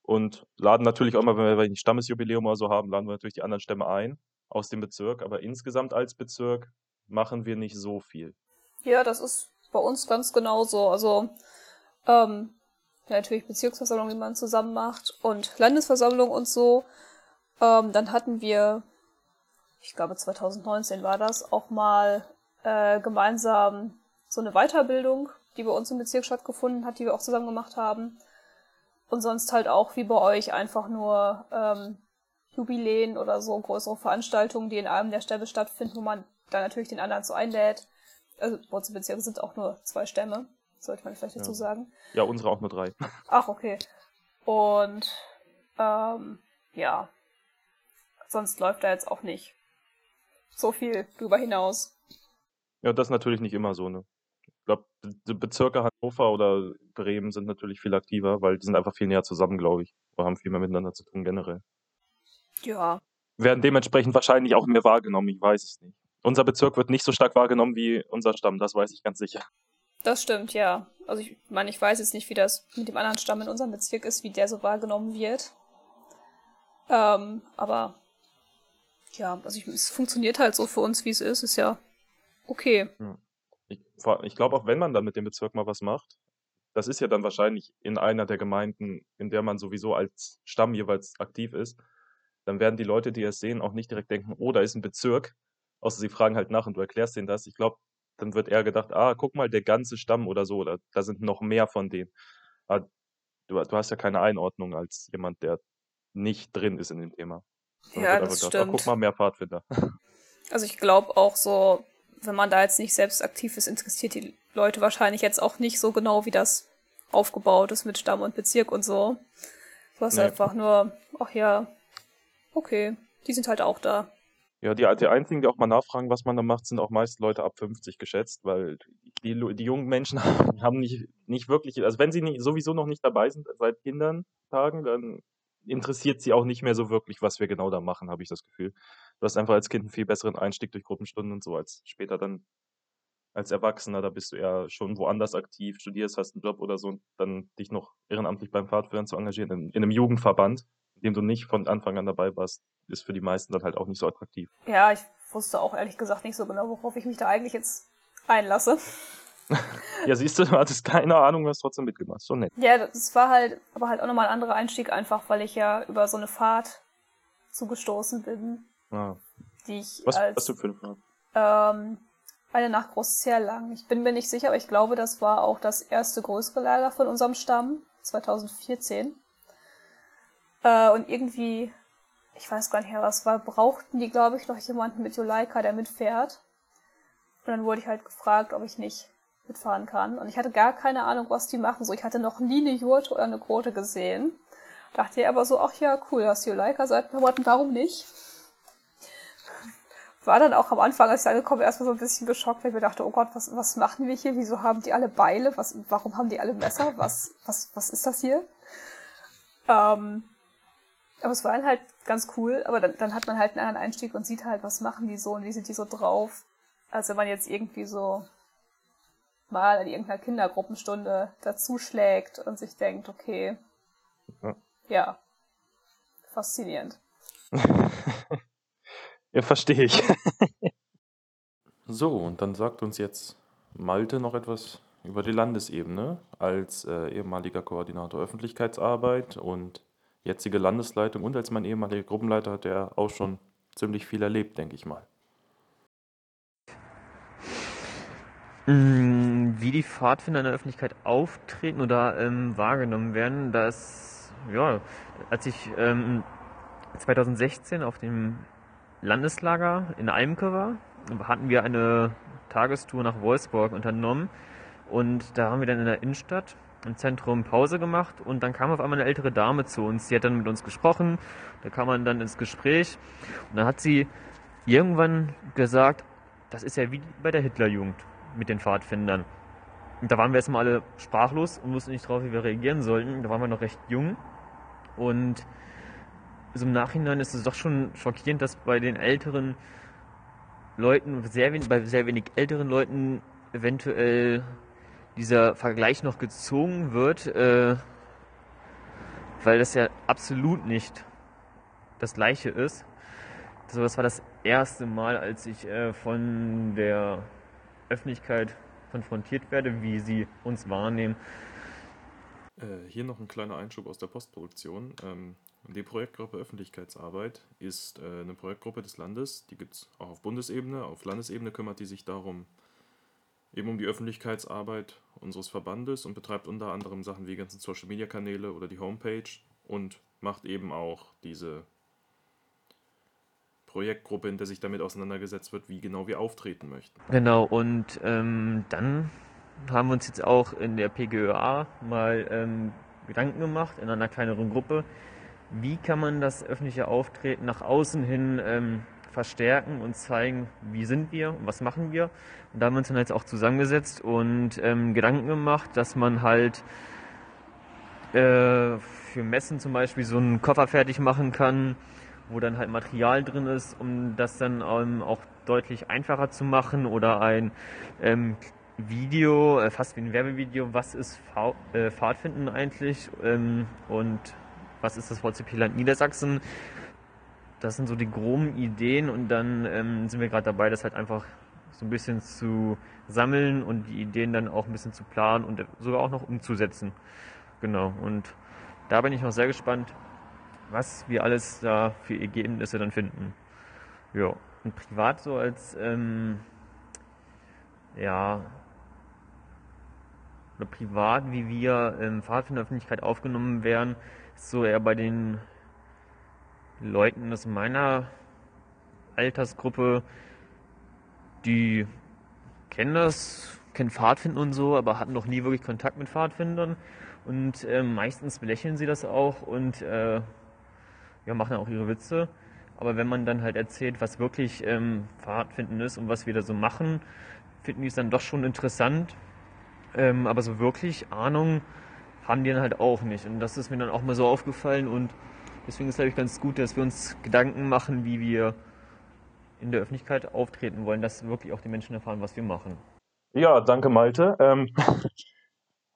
und laden natürlich auch mal, wenn wir ein Stammesjubiläum oder so haben, laden wir natürlich die anderen Stämme ein aus dem Bezirk. Aber insgesamt als Bezirk machen wir nicht so viel. Ja, das ist bei uns ganz genauso. Also ähm, ja, natürlich Bezirksversammlung, die man zusammen macht und Landesversammlung und so. Ähm, dann hatten wir, ich glaube 2019 war das, auch mal äh, gemeinsam so eine Weiterbildung, die bei uns im Bezirk stattgefunden hat, die wir auch zusammen gemacht haben. Und sonst halt auch wie bei euch einfach nur ähm, Jubiläen oder so größere Veranstaltungen, die in einem der Stämme stattfinden, wo man dann natürlich den anderen so einlädt. Also Bezirk sind auch nur zwei Stämme, sollte man vielleicht dazu ja. sagen. Ja, unsere auch nur drei. Ach, okay. Und ähm, ja, sonst läuft da jetzt auch nicht so viel drüber hinaus. Ja, das ist natürlich nicht immer so, ne? Ich glaube, die Bezirke Hannover oder Bremen sind natürlich viel aktiver, weil die sind einfach viel näher zusammen, glaube ich. Oder haben viel mehr miteinander zu tun generell. Ja. Werden dementsprechend wahrscheinlich auch mehr wahrgenommen, ich weiß es nicht. Unser Bezirk wird nicht so stark wahrgenommen wie unser Stamm, das weiß ich ganz sicher. Das stimmt, ja. Also ich meine, ich weiß jetzt nicht, wie das mit dem anderen Stamm in unserem Bezirk ist, wie der so wahrgenommen wird. Ähm, aber ja, also ich, es funktioniert halt so für uns, wie es ist, ist ja okay. Ich, ich glaube auch, wenn man dann mit dem Bezirk mal was macht, das ist ja dann wahrscheinlich in einer der Gemeinden, in der man sowieso als Stamm jeweils aktiv ist, dann werden die Leute, die es sehen, auch nicht direkt denken, oh, da ist ein Bezirk, außer sie fragen halt nach und du erklärst denen das. Ich glaube, dann wird eher gedacht, ah, guck mal, der ganze Stamm oder so, oder da sind noch mehr von denen. Aber du, du hast ja keine Einordnung als jemand, der nicht drin ist in dem Thema. ja, das gedacht, stimmt. Ah, guck mal, mehr Pfadfinder. Also ich glaube auch so, wenn man da jetzt nicht selbst aktiv ist, interessiert die Leute wahrscheinlich jetzt auch nicht so genau, wie das aufgebaut ist mit Stamm und Bezirk und so. Du hast nee. einfach nur, ach ja, okay, die sind halt auch da. Ja, die, die einzigen, die auch mal nachfragen, was man da macht, sind auch meist Leute ab 50 geschätzt, weil die, die jungen Menschen haben nicht, nicht wirklich, also wenn sie nicht, sowieso noch nicht dabei sind seit Kindern-Tagen, dann interessiert sie auch nicht mehr so wirklich, was wir genau da machen, habe ich das Gefühl. Du hast einfach als Kind einen viel besseren Einstieg durch Gruppenstunden und so, als später dann als Erwachsener, da bist du ja schon woanders aktiv, studierst, hast einen Job oder so und dann dich noch ehrenamtlich beim Pfadfindern zu engagieren, in, in einem Jugendverband, dem du nicht von Anfang an dabei warst, ist für die meisten dann halt auch nicht so attraktiv. Ja, ich wusste auch ehrlich gesagt nicht so genau, worauf ich mich da eigentlich jetzt einlasse. ja, siehst du, du hattest keine Ahnung, was trotzdem mitgemacht. So nett. Ja, das war halt, aber halt auch nochmal ein anderer Einstieg einfach, weil ich ja über so eine Fahrt zugestoßen bin. Ah. Die ich was, als, was du für eine Fahrt? Ähm, eine Nacht groß sehr lang. Ich bin mir nicht sicher, aber ich glaube, das war auch das erste größere Lager von unserem Stamm, 2014. Äh, und irgendwie, ich weiß gar nicht mehr, was war, brauchten die, glaube ich, noch jemanden mit Juleika, der mitfährt. Und dann wurde ich halt gefragt, ob ich nicht mitfahren kann. Und ich hatte gar keine Ahnung, was die machen. So, ich hatte noch nie eine Jurte oder eine Quote gesehen. Dachte aber so, ach ja, cool, du Juleika seit Monaten, warum nicht? War dann auch am Anfang, als ich angekommen bin, erstmal so ein bisschen geschockt, weil ich mir dachte, oh Gott, was, was machen wir hier? Wieso haben die alle Beile? Was, warum haben die alle Messer? Was, was, was ist das hier? Ähm, aber es war dann halt ganz cool, aber dann, dann hat man halt einen anderen Einstieg und sieht halt, was machen die so und wie sind die so drauf. als wenn man jetzt irgendwie so mal in irgendeiner Kindergruppenstunde dazuschlägt und sich denkt, okay, ja, ja faszinierend. ja, verstehe ich. so, und dann sagt uns jetzt Malte noch etwas über die Landesebene als äh, ehemaliger Koordinator Öffentlichkeitsarbeit und jetzige Landesleitung und als mein ehemaliger Gruppenleiter hat er auch schon ziemlich viel erlebt, denke ich mal. Mm, wie die Pfadfinder in der Öffentlichkeit auftreten oder ähm, wahrgenommen werden, das, ja, als ich ähm, 2016 auf dem Landeslager in Almke war, hatten wir eine Tagestour nach Wolfsburg unternommen und da haben wir dann in der Innenstadt im Zentrum Pause gemacht und dann kam auf einmal eine ältere Dame zu uns. Die hat dann mit uns gesprochen, da kam man dann ins Gespräch und dann hat sie irgendwann gesagt, das ist ja wie bei der Hitlerjugend mit den Pfadfindern. Und da waren wir erstmal alle sprachlos und wussten nicht drauf, wie wir reagieren sollten. Da waren wir noch recht jung und so im Nachhinein ist es doch schon schockierend, dass bei den älteren Leuten, sehr wenig, bei sehr wenig älteren Leuten eventuell dieser Vergleich noch gezogen wird, äh, weil das ja absolut nicht das gleiche ist. Also das war das erste Mal, als ich äh, von der Öffentlichkeit konfrontiert werde, wie sie uns wahrnehmen. Äh, hier noch ein kleiner Einschub aus der Postproduktion. Ähm, die Projektgruppe Öffentlichkeitsarbeit ist äh, eine Projektgruppe des Landes, die gibt es auch auf Bundesebene. Auf Landesebene kümmert die sich darum, eben um die Öffentlichkeitsarbeit unseres Verbandes und betreibt unter anderem Sachen wie ganzen Social Media Kanäle oder die Homepage und macht eben auch diese Projektgruppe, in der sich damit auseinandergesetzt wird, wie genau wir auftreten möchten. Genau, und ähm, dann haben wir uns jetzt auch in der PGÖA mal ähm, Gedanken gemacht, in einer kleineren Gruppe, wie kann man das öffentliche Auftreten nach außen hin ähm, verstärken und zeigen, wie sind wir und was machen wir. Und da haben wir uns dann jetzt auch zusammengesetzt und ähm, Gedanken gemacht, dass man halt äh, für Messen zum Beispiel so einen Koffer fertig machen kann, wo dann halt Material drin ist, um das dann ähm, auch deutlich einfacher zu machen oder ein ähm, Video, äh, fast wie ein Werbevideo, was ist Fa äh, Pfadfinden eigentlich ähm, und was ist das VCP-Land Niedersachsen. Das sind so die groben Ideen und dann ähm, sind wir gerade dabei, das halt einfach so ein bisschen zu sammeln und die Ideen dann auch ein bisschen zu planen und sogar auch noch umzusetzen. Genau, und da bin ich noch sehr gespannt, was wir alles da für Ergebnisse dann finden. Ja, und privat so als, ähm, ja, oder privat, wie wir im Pfadfinderöffentlichkeit aufgenommen werden, ist so eher bei den Leuten aus meiner Altersgruppe, die kennen das, kennen Pfadfinden und so, aber hatten noch nie wirklich Kontakt mit Pfadfindern. Und äh, meistens belächeln sie das auch und äh, ja, machen auch ihre Witze. Aber wenn man dann halt erzählt, was wirklich ähm, Pfadfinden ist und was wir da so machen, finden die es dann doch schon interessant. Ähm, aber so wirklich Ahnung haben die dann halt auch nicht. Und das ist mir dann auch mal so aufgefallen und deswegen ist es, glaube ich, ganz gut, dass wir uns Gedanken machen, wie wir in der Öffentlichkeit auftreten wollen, dass wirklich auch die Menschen erfahren, was wir machen. Ja, danke Malte. Ähm,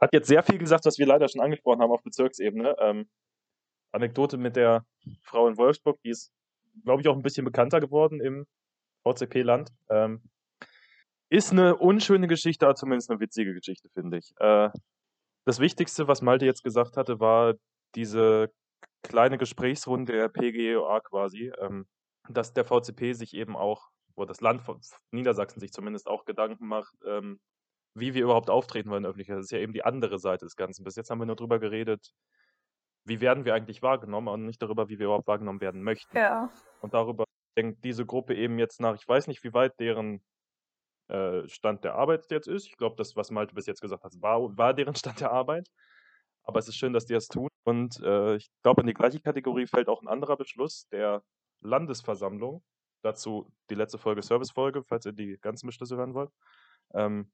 hat jetzt sehr viel gesagt, was wir leider schon angesprochen haben auf Bezirksebene. Ähm, Anekdote mit der Frau in Wolfsburg, die ist, glaube ich, auch ein bisschen bekannter geworden im VCP-Land. Ähm, ist eine unschöne Geschichte, aber zumindest eine witzige Geschichte, finde ich. Äh, das Wichtigste, was Malte jetzt gesagt hatte, war diese kleine Gesprächsrunde der PGEOA quasi, ähm, dass der VCP sich eben auch, wo das Land von Niedersachsen sich zumindest auch Gedanken macht, ähm, wie wir überhaupt auftreten wollen Öffentlichkeit. Das ist ja eben die andere Seite des Ganzen. Bis jetzt haben wir nur darüber geredet, wie werden wir eigentlich wahrgenommen und nicht darüber, wie wir überhaupt wahrgenommen werden möchten. Ja. Und darüber denkt diese Gruppe eben jetzt nach, ich weiß nicht, wie weit deren äh, Stand der Arbeit jetzt ist. Ich glaube, das, was Malte bis jetzt gesagt hat, war, war deren Stand der Arbeit. Aber es ist schön, dass die das tun. Und äh, ich glaube, in die gleiche Kategorie fällt auch ein anderer Beschluss der Landesversammlung. Dazu die letzte Folge, Servicefolge, falls ihr die ganzen Beschlüsse hören wollt. Ähm,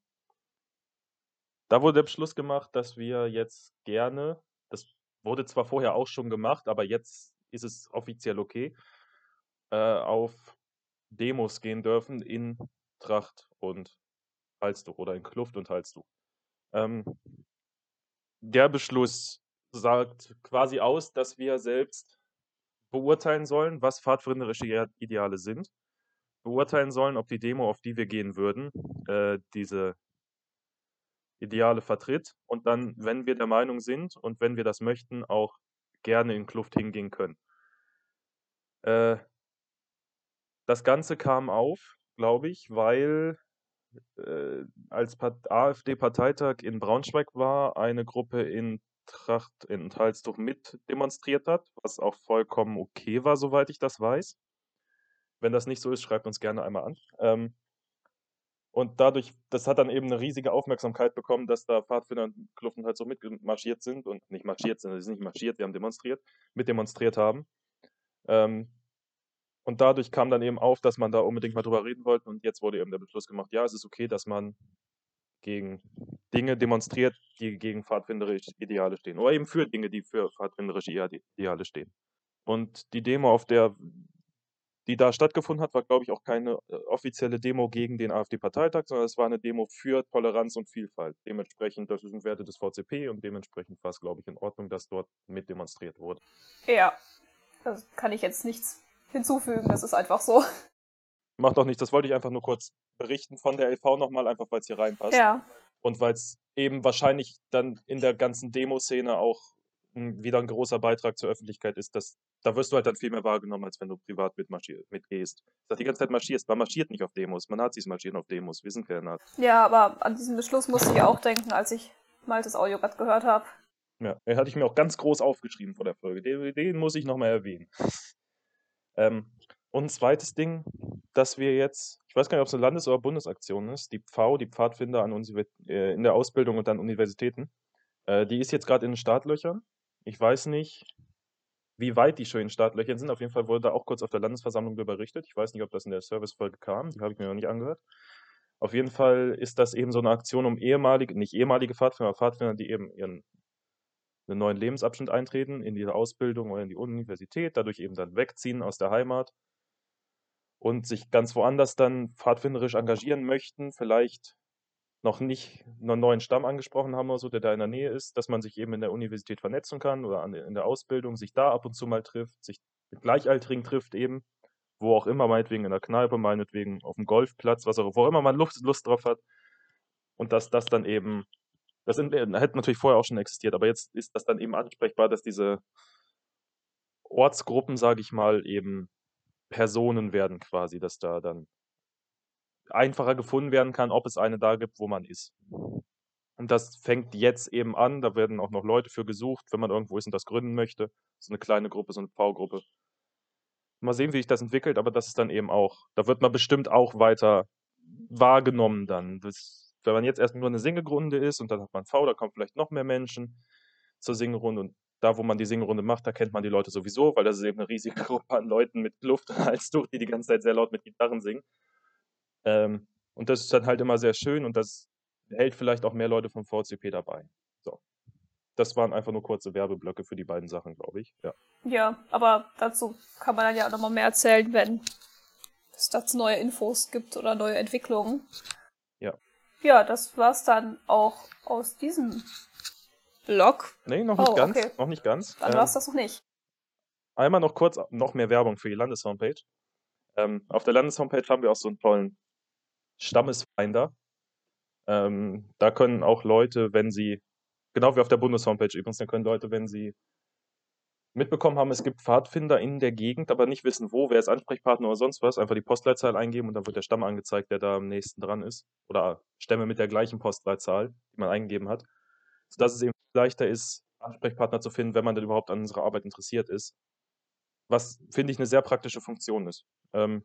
da wurde der Beschluss gemacht, dass wir jetzt gerne, das wurde zwar vorher auch schon gemacht, aber jetzt ist es offiziell okay, äh, auf Demos gehen dürfen in Tracht und Halstuch oder in Kluft und Halstuch. Ähm, der Beschluss sagt quasi aus, dass wir selbst beurteilen sollen, was pfadfinderische Ideale sind, beurteilen sollen, ob die Demo, auf die wir gehen würden, äh, diese Ideale vertritt und dann, wenn wir der Meinung sind und wenn wir das möchten, auch gerne in Kluft hingehen können. Äh, das Ganze kam auf, glaube ich, weil als AfD-Parteitag in Braunschweig war, eine Gruppe in Tracht in Halstuch mit demonstriert hat, was auch vollkommen okay war, soweit ich das weiß. Wenn das nicht so ist, schreibt uns gerne einmal an. Ähm, und dadurch, das hat dann eben eine riesige Aufmerksamkeit bekommen, dass da Pfadfinder und Kluften halt so mitmarschiert sind und nicht marschiert sind, sie sind nicht marschiert, sie haben demonstriert, mitdemonstriert haben. Ähm, und dadurch kam dann eben auf, dass man da unbedingt mal drüber reden wollte. Und jetzt wurde eben der Beschluss gemacht, ja, es ist okay, dass man gegen Dinge demonstriert, die gegen pfadfinderische Ideale stehen. Oder eben für Dinge, die für pfadfinderische Ideale stehen. Und die Demo, auf der die da stattgefunden hat, war, glaube ich, auch keine äh, offizielle Demo gegen den AfD-Parteitag, sondern es war eine Demo für Toleranz und Vielfalt. Dementsprechend, das sind Werte des VCP und dementsprechend war es, glaube ich, in Ordnung, dass dort mit demonstriert wurde. Ja, das kann ich jetzt nichts hinzufügen, das ist einfach so. Macht doch nichts, das wollte ich einfach nur kurz berichten von der LV nochmal, einfach weil es hier reinpasst. Ja. Und weil es eben wahrscheinlich dann in der ganzen Demoszene auch wieder ein großer Beitrag zur Öffentlichkeit ist, dass da wirst du halt dann viel mehr wahrgenommen, als wenn du privat mitgehst. Dass die ganze Zeit marschierst. Man marschiert nicht auf Demos. Man hat sich marschieren auf Demos. Wir sind keine Nazis. Ja, aber an diesen Beschluss musste ich auch denken, als ich Maltes Audio gerade gehört habe. Ja, den hatte ich mir auch ganz groß aufgeschrieben vor der Folge. Den, den muss ich nochmal erwähnen. Ähm, und ein zweites Ding, dass wir jetzt, ich weiß gar nicht, ob es eine Landes- oder Bundesaktion ist, die Pfau, die Pfadfinder an äh, in der Ausbildung und an Universitäten, äh, die ist jetzt gerade in den Startlöchern. Ich weiß nicht, wie weit die schon in Startlöchern sind. Auf jeden Fall wurde da auch kurz auf der Landesversammlung darüber berichtet. Ich weiß nicht, ob das in der Servicefolge kam. Die habe ich mir noch nicht angehört. Auf jeden Fall ist das eben so eine Aktion, um ehemalige, nicht ehemalige Pfadfinder, aber Pfadfinder, die eben ihren einen neuen Lebensabschnitt eintreten, in die Ausbildung oder in die Universität, dadurch eben dann wegziehen aus der Heimat und sich ganz woanders dann pfadfinderisch engagieren möchten, vielleicht noch nicht einen neuen Stamm angesprochen haben oder so, der da in der Nähe ist, dass man sich eben in der Universität vernetzen kann oder in der Ausbildung sich da ab und zu mal trifft, sich mit Gleichaltrigen trifft eben, wo auch immer, meinetwegen in der Kneipe, meinetwegen auf dem Golfplatz, was auch, wo immer man Lust, Lust drauf hat. Und dass das dann eben, das in, hätte natürlich vorher auch schon existiert, aber jetzt ist das dann eben ansprechbar, dass diese Ortsgruppen, sage ich mal, eben Personen werden quasi, dass da dann einfacher gefunden werden kann, ob es eine da gibt, wo man ist. Und das fängt jetzt eben an. Da werden auch noch Leute für gesucht, wenn man irgendwo ist und das gründen möchte. So eine kleine Gruppe, so eine V-Gruppe. Mal sehen, wie sich das entwickelt, aber das ist dann eben auch, da wird man bestimmt auch weiter wahrgenommen dann. Das, wenn man jetzt erst nur eine Singerunde ist und dann hat man V, da kommen vielleicht noch mehr Menschen zur Singerunde und da, wo man die Singerunde macht, da kennt man die Leute sowieso, weil das ist eben eine riesige Gruppe an Leuten mit Luft als durch, die die ganze Zeit sehr laut mit Gitarren singen. Ähm, und das ist dann halt immer sehr schön und das hält vielleicht auch mehr Leute vom VCP dabei. So. Das waren einfach nur kurze Werbeblöcke für die beiden Sachen, glaube ich. Ja. ja, aber dazu kann man dann ja auch nochmal mehr erzählen, wenn es dazu neue Infos gibt oder neue Entwicklungen. Ja. Das war's dann auch aus diesem Blog. Nee, noch nicht oh, ganz. Okay. Noch nicht ganz. Dann ähm, war's das noch nicht. einmal noch kurz noch mehr Werbung für die Landeshomepage. Ähm, auf der Landeshomepage haben wir auch so einen tollen Stammesfinder. Ähm, da können auch Leute, wenn sie, genau wie auf der Bundeshomepage übrigens, da können Leute, wenn sie mitbekommen haben, es gibt Pfadfinder in der Gegend, aber nicht wissen wo, wer ist Ansprechpartner oder sonst was, einfach die Postleitzahl eingeben und dann wird der Stamm angezeigt, der da am nächsten dran ist. Oder Stämme mit der gleichen Postleitzahl, die man eingegeben hat. Sodass es eben leichter ist, Ansprechpartner zu finden, wenn man denn überhaupt an unserer Arbeit interessiert ist. Was, finde ich, eine sehr praktische Funktion ist. Ähm,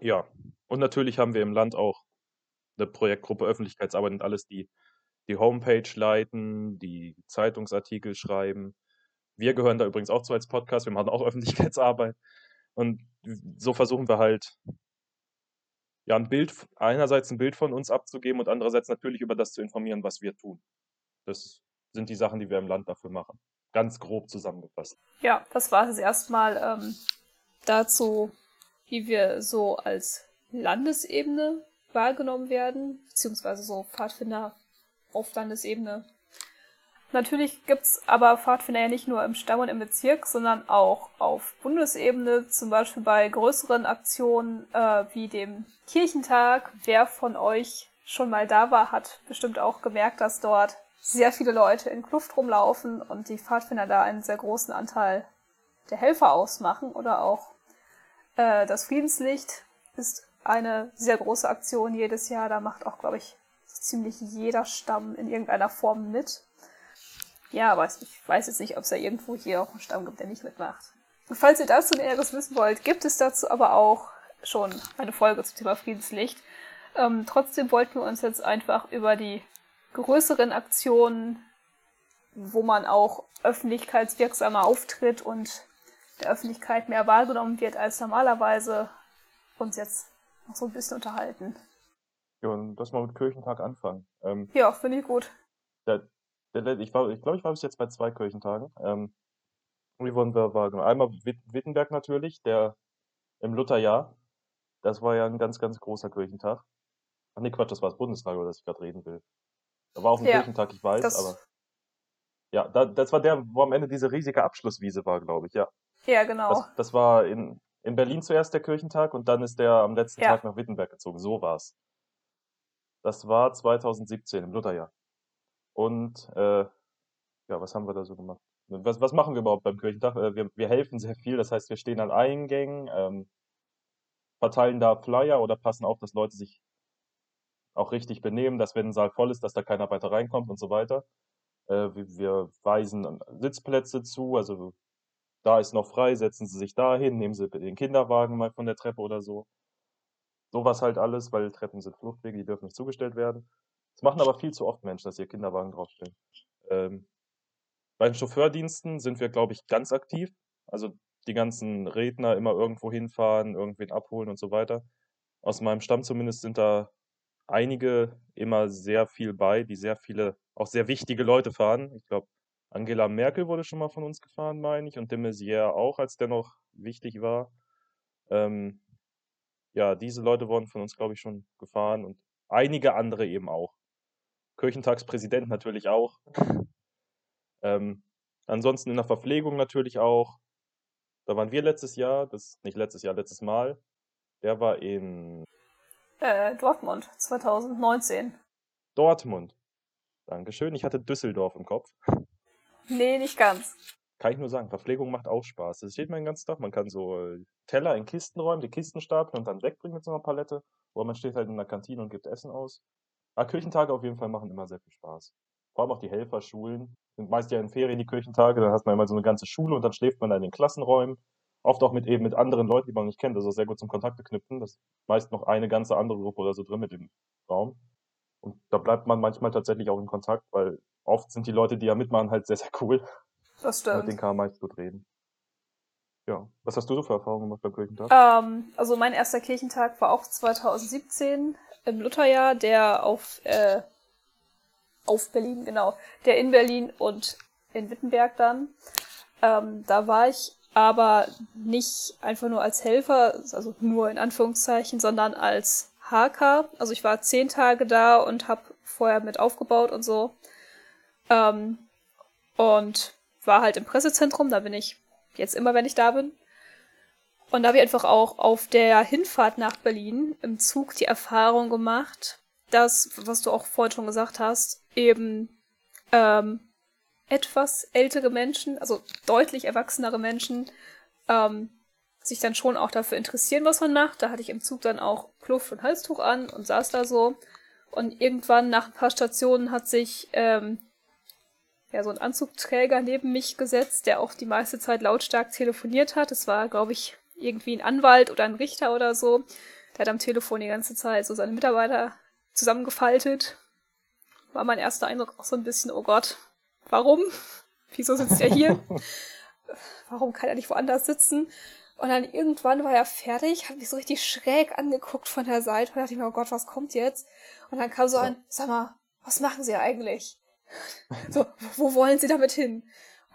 ja, und natürlich haben wir im Land auch eine Projektgruppe Öffentlichkeitsarbeit und alles, die die Homepage leiten, die Zeitungsartikel schreiben, wir gehören da übrigens auch zu als Podcast, wir machen auch Öffentlichkeitsarbeit. Und so versuchen wir halt, ja, ein Bild, einerseits ein Bild von uns abzugeben und andererseits natürlich über das zu informieren, was wir tun. Das sind die Sachen, die wir im Land dafür machen. Ganz grob zusammengefasst. Ja, das war es erstmal ähm, dazu, wie wir so als Landesebene wahrgenommen werden, beziehungsweise so Pfadfinder auf Landesebene Natürlich gibt's aber Pfadfinder ja nicht nur im Stamm und im Bezirk, sondern auch auf Bundesebene, zum Beispiel bei größeren Aktionen äh, wie dem Kirchentag. Wer von euch schon mal da war, hat bestimmt auch gemerkt, dass dort sehr viele Leute in Kluft rumlaufen und die Pfadfinder da einen sehr großen Anteil der Helfer ausmachen. Oder auch äh, das Friedenslicht ist eine sehr große Aktion jedes Jahr. Da macht auch, glaube ich, ziemlich jeder Stamm in irgendeiner Form mit. Ja, aber ich weiß jetzt nicht, ob es da irgendwo hier auch einen Stamm gibt, der nicht mitmacht. Falls ihr dazu Näheres wissen wollt, gibt es dazu aber auch schon eine Folge zum Thema Friedenslicht. Ähm, trotzdem wollten wir uns jetzt einfach über die größeren Aktionen, wo man auch öffentlichkeitswirksamer auftritt und der Öffentlichkeit mehr wahrgenommen wird als normalerweise, uns jetzt noch so ein bisschen unterhalten. Ja, und lass mal mit Kirchentag anfangen. Ähm, ja, finde ich gut. Der, ich war, ich glaube, ich war bis jetzt bei zwei Kirchentagen. Ähm, wie wurden wir wahrgenommen? Einmal Wittenberg natürlich, der im Lutherjahr. Das war ja ein ganz, ganz großer Kirchentag. Ach nee, Quatsch, das war das Bundestag, über das ich gerade reden will. Da war auch ein ja, Kirchentag, ich weiß, aber. Ja, da, das war der, wo am Ende diese riesige Abschlusswiese war, glaube ich, ja. Ja, genau. Das, das, war in, in Berlin zuerst der Kirchentag und dann ist der am letzten ja. Tag nach Wittenberg gezogen. So war's. Das war 2017 im Lutherjahr. Und äh, ja, was haben wir da so gemacht? Was, was machen wir überhaupt beim Kirchentag? Äh, wir, wir helfen sehr viel, das heißt, wir stehen an Eingängen, ähm, verteilen da Flyer oder passen auf, dass Leute sich auch richtig benehmen, dass wenn ein Saal voll ist, dass da keiner weiter reinkommt und so weiter. Äh, wir, wir weisen Sitzplätze zu, also da ist noch frei, setzen Sie sich da hin, nehmen Sie den Kinderwagen mal von der Treppe oder so. Sowas halt alles, weil Treppen sind Fluchtwege, die dürfen nicht zugestellt werden. Das machen aber viel zu oft Menschen, dass ihr Kinderwagen draufstellen. Ähm, bei den Chauffeurdiensten sind wir, glaube ich, ganz aktiv. Also die ganzen Redner immer irgendwo hinfahren, irgendwen abholen und so weiter. Aus meinem Stamm zumindest sind da einige immer sehr viel bei, die sehr viele, auch sehr wichtige Leute fahren. Ich glaube, Angela Merkel wurde schon mal von uns gefahren, meine ich, und de Maizière auch, als der noch wichtig war. Ähm, ja, diese Leute wurden von uns, glaube ich, schon gefahren und einige andere eben auch. Kirchentagspräsident natürlich auch. Ähm, ansonsten in der Verpflegung natürlich auch. Da waren wir letztes Jahr, das nicht letztes Jahr, letztes Mal. Der war in äh, Dortmund 2019. Dortmund. Dankeschön. Ich hatte Düsseldorf im Kopf. Nee, nicht ganz. Kann ich nur sagen, Verpflegung macht auch Spaß. Das steht man den ganzen Tag. Man kann so äh, Teller in Kisten räumen, die Kisten stapeln und dann wegbringen mit so einer Palette. Oder man steht halt in der Kantine und gibt Essen aus. Aber Kirchentage auf jeden Fall machen immer sehr viel Spaß. Vor allem auch die Helferschulen. Sind meist ja in Ferien die Kirchentage, dann hat man immer so eine ganze Schule und dann schläft man da in den Klassenräumen. Oft auch mit eben mit anderen Leuten, die man nicht kennt. Ist sehr gut zum Kontakte knüpfen. Das ist meist noch eine ganze andere Gruppe oder so drin mit dem Raum. Und da bleibt man manchmal tatsächlich auch in Kontakt, weil oft sind die Leute, die ja mitmachen, halt sehr, sehr cool. Das stimmt. Mit denen kann man meist gut reden. Ja. Was hast du so für Erfahrungen gemacht beim Kirchentag? Ähm, also mein erster Kirchentag war auch 2017 im Lutherjahr, der auf, äh, auf Berlin, genau, der in Berlin und in Wittenberg dann. Ähm, da war ich aber nicht einfach nur als Helfer, also nur in Anführungszeichen, sondern als HK. Also ich war zehn Tage da und habe vorher mit aufgebaut und so. Ähm, und war halt im Pressezentrum, da bin ich jetzt immer, wenn ich da bin. Und da habe ich einfach auch auf der Hinfahrt nach Berlin im Zug die Erfahrung gemacht, dass, was du auch vorhin schon gesagt hast, eben ähm, etwas ältere Menschen, also deutlich erwachsenere Menschen, ähm, sich dann schon auch dafür interessieren, was man macht. Da hatte ich im Zug dann auch Kluft und Halstuch an und saß da so. Und irgendwann nach ein paar Stationen hat sich ähm, ja so ein Anzugträger neben mich gesetzt, der auch die meiste Zeit lautstark telefoniert hat. Es war, glaube ich, irgendwie ein Anwalt oder ein Richter oder so. Der hat am Telefon die ganze Zeit so seine Mitarbeiter zusammengefaltet. War mein erster Eindruck auch so ein bisschen, oh Gott, warum? Wieso sitzt er hier? warum kann er nicht woanders sitzen? Und dann irgendwann war er fertig, hat mich so richtig schräg angeguckt von der Seite und dachte ich mir, oh Gott, was kommt jetzt? Und dann kam so ein, sag mal, was machen Sie eigentlich? so, wo wollen Sie damit hin?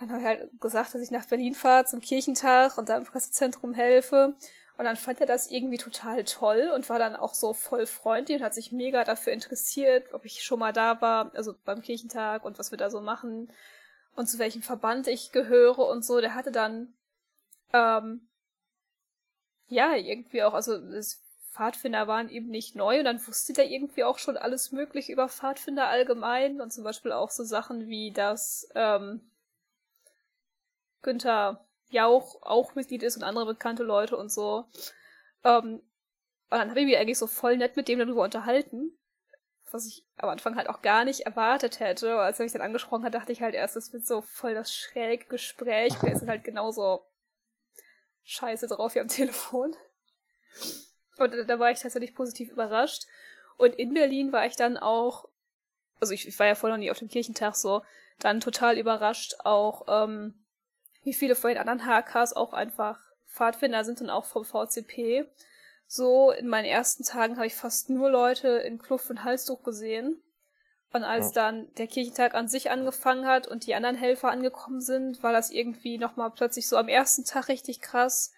Dann habe ich halt gesagt, dass ich nach Berlin fahre zum Kirchentag und da im Pressezentrum helfe. Und dann fand er das irgendwie total toll und war dann auch so voll freundlich und hat sich mega dafür interessiert, ob ich schon mal da war, also beim Kirchentag und was wir da so machen und zu welchem Verband ich gehöre und so. Der hatte dann ähm, ja, irgendwie auch, also das Pfadfinder waren eben nicht neu und dann wusste der irgendwie auch schon alles mögliche über Pfadfinder allgemein und zum Beispiel auch so Sachen wie, dass ähm, Günther Jauch auch Mitglied ist und andere bekannte Leute und so. Ähm, und dann habe ich mich eigentlich so voll nett mit dem darüber unterhalten, was ich am Anfang halt auch gar nicht erwartet hätte. Als er mich dann angesprochen hat, dachte ich halt erst, das wird so voll das schräge Gespräch. Der ist halt genauso scheiße drauf wie am Telefon. Und da war ich tatsächlich positiv überrascht. Und in Berlin war ich dann auch, also ich, ich war ja vorher noch nie auf dem Kirchentag so, dann total überrascht auch, ähm, wie viele von den anderen HKs auch einfach Pfadfinder sind und auch vom VCP. So, in meinen ersten Tagen habe ich fast nur Leute in Kluft und Halstuch gesehen. Und als dann der Kirchentag an sich angefangen hat und die anderen Helfer angekommen sind, war das irgendwie nochmal plötzlich so am ersten Tag richtig krass.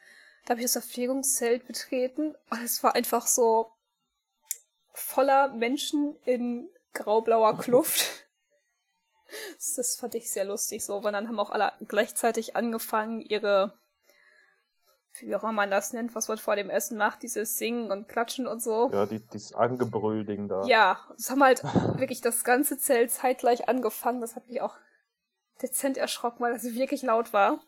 Da habe ich das Verpflegungszelt betreten und es war einfach so voller Menschen in graublauer Kluft. Das fand ich sehr lustig so, weil dann haben auch alle gleichzeitig angefangen, ihre wie auch immer man das nennt, was man vor dem Essen macht, dieses Singen und Klatschen und so. Ja, die, dieses Angebrüll-Ding da. Ja, das haben halt wirklich das ganze Zelt zeitgleich angefangen. Das hat mich auch dezent erschrocken, weil das wirklich laut war.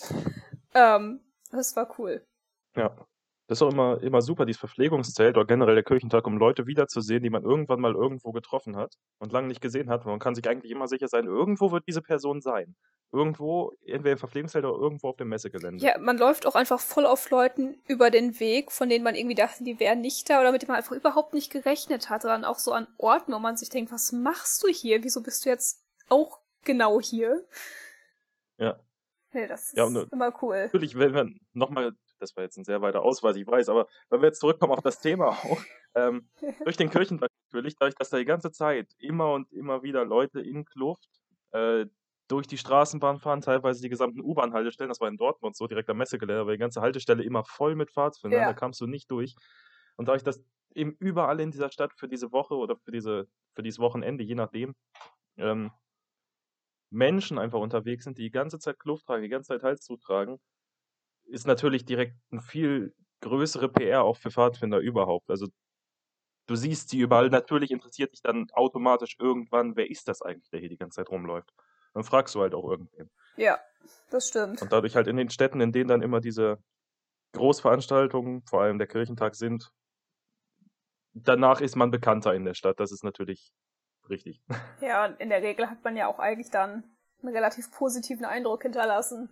Ähm, das war cool. Ja. Das ist auch immer, immer super, dieses Verpflegungszelt oder generell der Kirchentag, um Leute wiederzusehen, die man irgendwann mal irgendwo getroffen hat und lange nicht gesehen hat. Man kann sich eigentlich immer sicher sein, irgendwo wird diese Person sein. Irgendwo, entweder im Verpflegungszelt oder irgendwo auf dem Messegelände. Ja, man läuft auch einfach voll auf Leuten über den Weg, von denen man irgendwie dachte, die wären nicht da oder mit denen man einfach überhaupt nicht gerechnet hat, sondern auch so an Orten, wo man sich denkt, was machst du hier? Wieso bist du jetzt auch genau hier? Ja. Nee, das ist ja, immer cool. Natürlich, wenn wir nochmal das war jetzt ein sehr weiter Ausweis, ich weiß, aber wenn wir jetzt zurückkommen auf das Thema auch, ähm, durch den Kirchentag natürlich, dadurch, dass da die ganze Zeit immer und immer wieder Leute in Kluft äh, durch die Straßenbahn fahren, teilweise die gesamten U-Bahn-Haltestellen, das war in Dortmund so, direkt am Messegelände, aber die ganze Haltestelle immer voll mit Pfadfindern, ja. da kamst du nicht durch. Und dadurch, dass eben überall in dieser Stadt für diese Woche oder für, diese, für dieses Wochenende, je nachdem, ähm, Menschen einfach unterwegs sind, die die ganze Zeit Kluft tragen, die ganze Zeit Halstuch tragen, ist natürlich direkt ein viel größere PR auch für Pfadfinder überhaupt. Also du siehst sie überall. Natürlich interessiert dich dann automatisch irgendwann, wer ist das eigentlich, der hier die ganze Zeit rumläuft. Dann fragst du halt auch irgendwen. Ja, das stimmt. Und dadurch halt in den Städten, in denen dann immer diese Großveranstaltungen, vor allem der Kirchentag sind, danach ist man bekannter in der Stadt. Das ist natürlich richtig. Ja, und in der Regel hat man ja auch eigentlich dann einen relativ positiven Eindruck hinterlassen.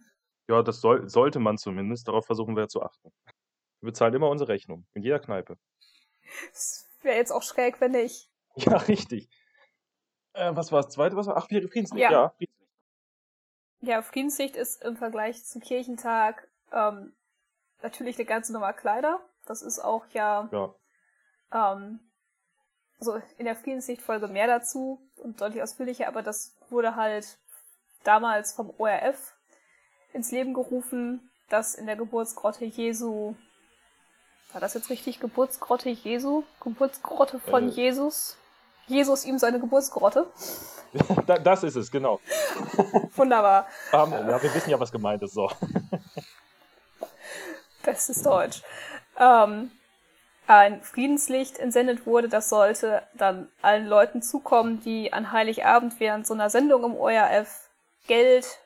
Ja, das soll, sollte man zumindest. Darauf versuchen wir zu achten. Wir bezahlen immer unsere Rechnung. In jeder Kneipe. Das wäre jetzt auch schräg, wenn nicht. Ja, richtig. Äh, was war das zweite? Was war? Ach, Friedenslicht. Ja. ja, Friedenslicht. Ja, Friedenslicht ist im Vergleich zum Kirchentag ähm, natürlich eine ganze Nummer Kleider. Das ist auch ja, ja. Ähm, also in der Friedenslicht-Folge mehr dazu und deutlich ausführlicher, aber das wurde halt damals vom ORF ins Leben gerufen, dass in der Geburtsgrotte Jesu, war das jetzt richtig, Geburtsgrotte Jesu? Geburtsgrotte von äh, Jesus? Jesus ihm seine Geburtsgrotte. das ist es, genau. Wunderbar. Um, ja, wir wissen ja, was gemeint ist. So. Bestes Deutsch. Ähm, ein Friedenslicht entsendet wurde, das sollte dann allen Leuten zukommen, die an Heiligabend während so einer Sendung im ORF Geld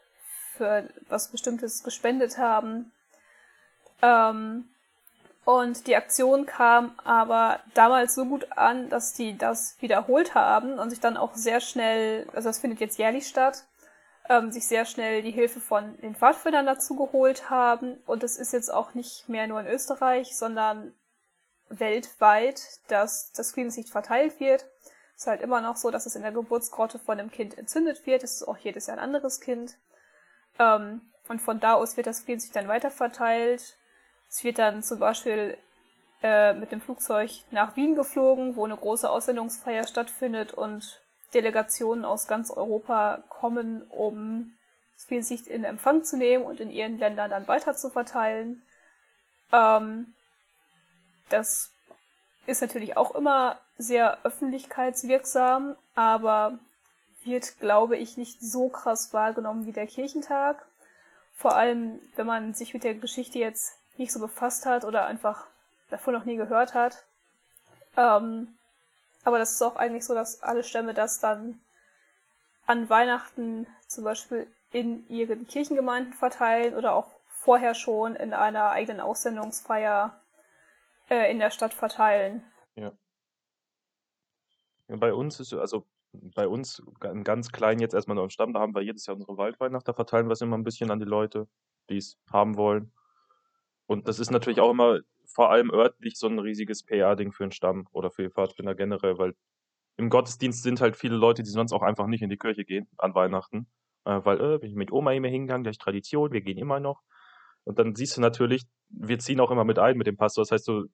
für was Bestimmtes gespendet haben. Ähm, und die Aktion kam aber damals so gut an, dass die das wiederholt haben und sich dann auch sehr schnell, also das findet jetzt jährlich statt, ähm, sich sehr schnell die Hilfe von den Pfadfindern dazu geholt haben. Und es ist jetzt auch nicht mehr nur in Österreich, sondern weltweit, dass das Friedenslicht verteilt wird. Es ist halt immer noch so, dass es in der Geburtsgrotte von einem Kind entzündet wird. Es ist auch jedes Jahr ein anderes Kind. Ähm, und von da aus wird das Friedenslicht dann weiterverteilt. Es wird dann zum Beispiel äh, mit dem Flugzeug nach Wien geflogen, wo eine große Aussendungsfeier stattfindet und Delegationen aus ganz Europa kommen, um das Friedenslicht in Empfang zu nehmen und in ihren Ländern dann weiter zu verteilen. Ähm, das ist natürlich auch immer sehr öffentlichkeitswirksam, aber wird, glaube ich, nicht so krass wahrgenommen wie der Kirchentag. Vor allem, wenn man sich mit der Geschichte jetzt nicht so befasst hat oder einfach davon noch nie gehört hat. Ähm, aber das ist auch eigentlich so, dass alle Stämme das dann an Weihnachten zum Beispiel in ihren Kirchengemeinden verteilen oder auch vorher schon in einer eigenen Aussendungsfeier äh, in der Stadt verteilen. Ja. Bei uns ist also bei uns ganz kleinen jetzt erstmal nur im Stamm, da haben wir jedes Jahr unsere Waldweihnacht, da verteilen wir es immer ein bisschen an die Leute, die es haben wollen. Und das ist natürlich auch immer vor allem örtlich so ein riesiges PR-Ding für den Stamm oder für die Pfadfinder generell, weil im Gottesdienst sind halt viele Leute, die sonst auch einfach nicht in die Kirche gehen an Weihnachten, äh, weil äh, bin ich mit Oma immer hingegangen, ist Tradition, wir gehen immer noch. Und dann siehst du natürlich, wir ziehen auch immer mit ein mit dem Pastor, das heißt, du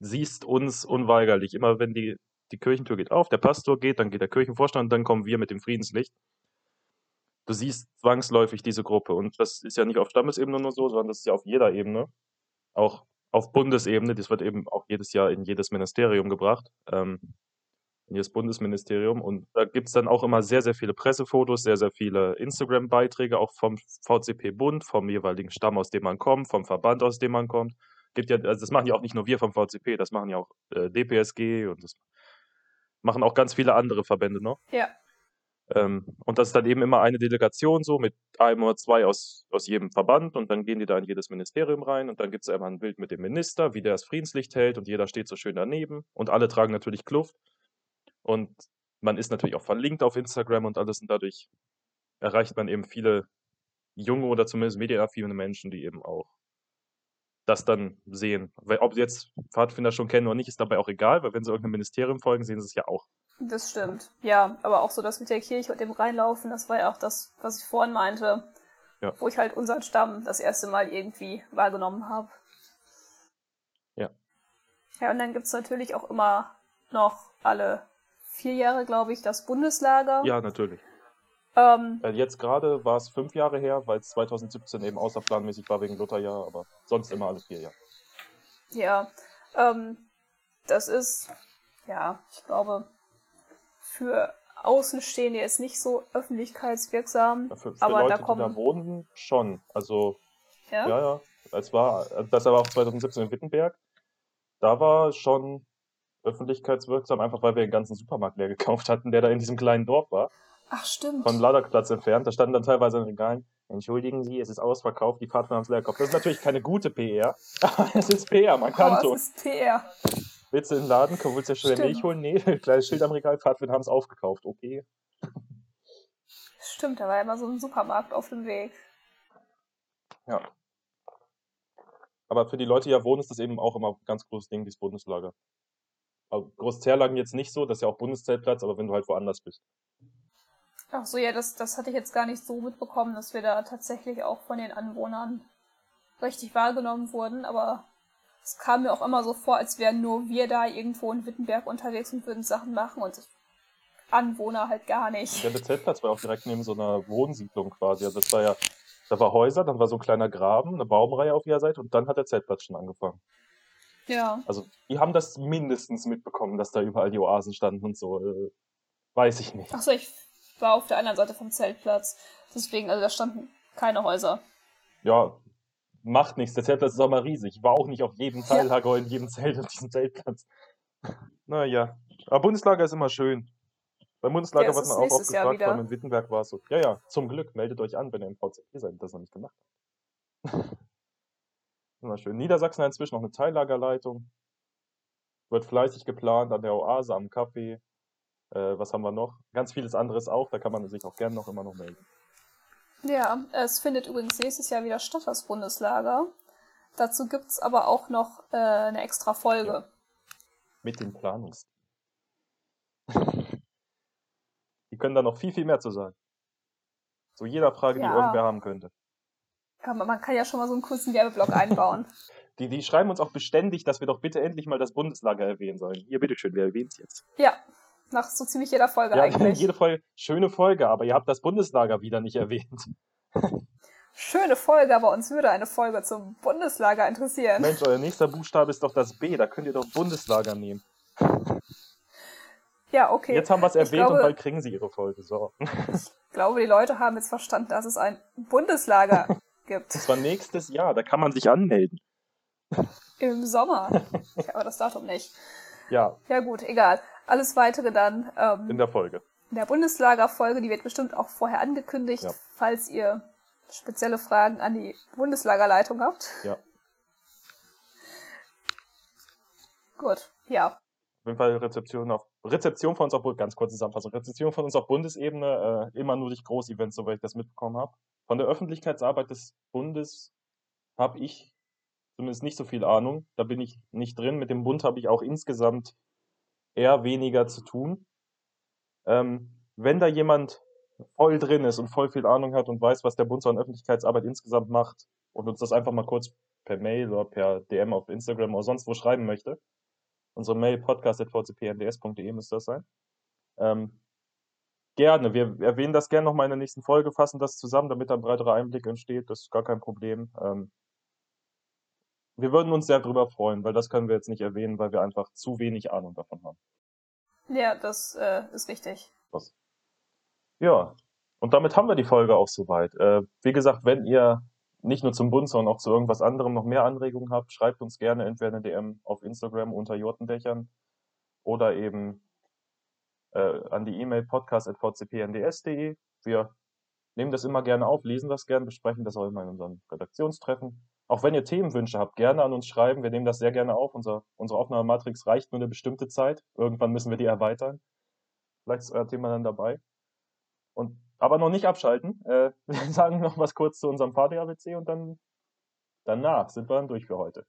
siehst uns unweigerlich, immer wenn die, die Kirchentür geht auf, der Pastor geht, dann geht der Kirchenvorstand, dann kommen wir mit dem Friedenslicht. Du siehst zwangsläufig diese Gruppe und das ist ja nicht auf Stammesebene nur so, sondern das ist ja auf jeder Ebene auch auf Bundesebene, das wird eben auch jedes Jahr in jedes Ministerium gebracht, ähm, in jedes Bundesministerium. Und da gibt es dann auch immer sehr, sehr viele Pressefotos, sehr, sehr viele Instagram-Beiträge, auch vom VCP-Bund, vom jeweiligen Stamm, aus dem man kommt, vom Verband, aus dem man kommt. Gibt ja, also das machen ja auch nicht nur wir vom VCP, das machen ja auch äh, DPSG und das machen auch ganz viele andere Verbände noch. Ja. Ähm, und das ist dann eben immer eine Delegation so mit einem oder zwei aus, aus jedem Verband und dann gehen die da in jedes Ministerium rein und dann gibt es einmal ein Bild mit dem Minister, wie der das Friedenslicht hält und jeder steht so schön daneben und alle tragen natürlich Kluft und man ist natürlich auch verlinkt auf Instagram und alles und dadurch erreicht man eben viele junge oder zumindest medienaffine Menschen, die eben auch das dann sehen. Weil, ob sie jetzt Pfadfinder schon kennen oder nicht, ist dabei auch egal, weil wenn sie irgendeinem Ministerium folgen, sehen sie es ja auch. Das stimmt. Ja, aber auch so das mit der Kirche und dem Reinlaufen, das war ja auch das, was ich vorhin meinte. Ja. Wo ich halt unseren Stamm das erste Mal irgendwie wahrgenommen habe. Ja. Ja, und dann gibt es natürlich auch immer noch alle vier Jahre, glaube ich, das Bundeslager. Ja, natürlich. Ähm, äh, Jetzt gerade war es fünf Jahre her, weil es 2017 eben außerplanmäßig war wegen Lutherjahr, aber sonst immer alle vier Jahre. Ja, ähm, das ist, ja, ich glaube, für Außenstehende jetzt nicht so öffentlichkeitswirksam. Ja, für, für aber Leute, da kommen. die da wohnen, schon. Also, ja, ja, ja. Es war, das war auch 2017 in Wittenberg. Da war schon öffentlichkeitswirksam, einfach weil wir den ganzen Supermarkt leer gekauft hatten, der da in diesem kleinen Dorf war. Ach, stimmt. Vom Laderplatz entfernt. Da standen dann teilweise in Regalen. Entschuldigen Sie, es ist ausverkauft, die Fahrt haben es leer gekauft. Das ist natürlich keine gute PR, aber es ist PR, man kann aber es ist PR. Willst du in den Laden? Komm, willst du ja schnell Milch holen? Nee, kleines Schild am Regal, Fahrtwind haben es aufgekauft. Okay. Stimmt, da war ja immer so ein Supermarkt auf dem Weg. Ja. Aber für die Leute, die ja wohnen, ist das eben auch immer ein ganz großes Ding, dieses Bundeslager. Also Großzerlagen jetzt nicht so, das ist ja auch Bundeszeltplatz, aber wenn du halt woanders bist. Ach so, ja, das, das hatte ich jetzt gar nicht so mitbekommen, dass wir da tatsächlich auch von den Anwohnern richtig wahrgenommen wurden, aber es kam mir auch immer so vor, als wären nur wir da irgendwo in Wittenberg unterwegs und würden Sachen machen und Anwohner halt gar nicht. Der Zeltplatz war auch direkt neben so einer Wohnsiedlung quasi. Also das war ja, da war Häuser, dann war so ein kleiner Graben, eine Baumreihe auf jeder Seite und dann hat der Zeltplatz schon angefangen. Ja. Also die haben das mindestens mitbekommen, dass da überall die Oasen standen und so. Äh, Weiß ich nicht. Achso, ich war auf der anderen Seite vom Zeltplatz. Deswegen, also da standen keine Häuser. Ja, macht nichts. Der Zeltplatz ist auch mal riesig. Ich war auch nicht auf jedem Teillager, ja. in jedem Zelt auf diesem Zeltplatz. naja. Aber Bundeslager ist immer schön. Beim Bundeslager ja, wird man auch oft gefragt, allem in Wittenberg war es so. Ja, ja, zum Glück, meldet euch an, wenn ihr im VZG seid und das noch nicht gemacht habt. immer schön. Niedersachsen hat inzwischen noch eine Teillagerleitung. Wird fleißig geplant an der Oase, am Café. Äh, was haben wir noch? Ganz vieles anderes auch, da kann man sich auch gerne noch immer noch melden. Ja, es findet übrigens nächstes Jahr wieder statt, das Bundeslager. Dazu gibt es aber auch noch äh, eine extra Folge. Ja. Mit dem Planungs. die können da noch viel, viel mehr zu sagen. Zu jeder Frage, ja. die irgendwer haben könnte. Ja, man kann ja schon mal so einen kurzen Werbeblock einbauen. die, die schreiben uns auch beständig, dass wir doch bitte endlich mal das Bundeslager erwähnen sollen. Hier, bitteschön, wer erwähnt es jetzt? Ja, nach so ziemlich jeder Folge ja, eigentlich. Jede Folge, schöne Folge, aber ihr habt das Bundeslager wieder nicht erwähnt. Schöne Folge, aber uns würde eine Folge zum Bundeslager interessieren. Mensch, euer nächster Buchstabe ist doch das B, da könnt ihr doch Bundeslager nehmen. Ja, okay. Jetzt haben wir es erwähnt glaube, und bald kriegen sie ihre Folge. So. Ich glaube, die Leute haben jetzt verstanden, dass es ein Bundeslager gibt. Das war nächstes Jahr, da kann man sich anmelden. Im Sommer. Ich habe das Datum nicht. Ja. Ja, gut, egal. Alles weitere dann. Ähm, in der Folge. In der Bundeslagerfolge, die wird bestimmt auch vorher angekündigt, ja. falls ihr spezielle Fragen an die Bundeslagerleitung habt. Ja. Gut, ja. Auf jeden Fall Rezeption auf Rezeption von uns auf ganz kurze Zusammenfassung. Rezeption von uns auf Bundesebene, äh, immer nur durch Großevents, soweit ich das mitbekommen habe. Von der Öffentlichkeitsarbeit des Bundes habe ich zumindest nicht so viel Ahnung. Da bin ich nicht drin. Mit dem Bund habe ich auch insgesamt eher weniger zu tun. Ähm, wenn da jemand voll drin ist und voll viel Ahnung hat und weiß, was der Bund so an Öffentlichkeitsarbeit insgesamt macht und uns das einfach mal kurz per Mail oder per DM auf Instagram oder sonst wo schreiben möchte, unsere Mail podcast.vcpnds.de müsste das sein. Ähm, gerne, wir erwähnen das gerne nochmal in der nächsten Folge, fassen das zusammen, damit ein breiterer Einblick entsteht, das ist gar kein Problem. Ähm, wir würden uns sehr darüber freuen, weil das können wir jetzt nicht erwähnen, weil wir einfach zu wenig Ahnung davon haben. Ja, das äh, ist richtig. Was? Ja, und damit haben wir die Folge auch soweit. Äh, wie gesagt, wenn ihr nicht nur zum Bund, sondern auch zu irgendwas anderem noch mehr Anregungen habt, schreibt uns gerne entweder eine DM auf Instagram unter Jotendächern oder eben äh, an die E-Mail podcast.vcpnds.de. Wir nehmen das immer gerne auf, lesen das gerne, besprechen das auch immer in unseren Redaktionstreffen. Auch wenn ihr Themenwünsche habt, gerne an uns schreiben. Wir nehmen das sehr gerne auf. Unser, unsere Aufnahmematrix reicht nur eine bestimmte Zeit. Irgendwann müssen wir die erweitern. Vielleicht ist euer Thema dann dabei. Und, aber noch nicht abschalten. Äh, wir sagen noch was kurz zu unserem Party-ABC und dann danach sind wir dann durch für heute.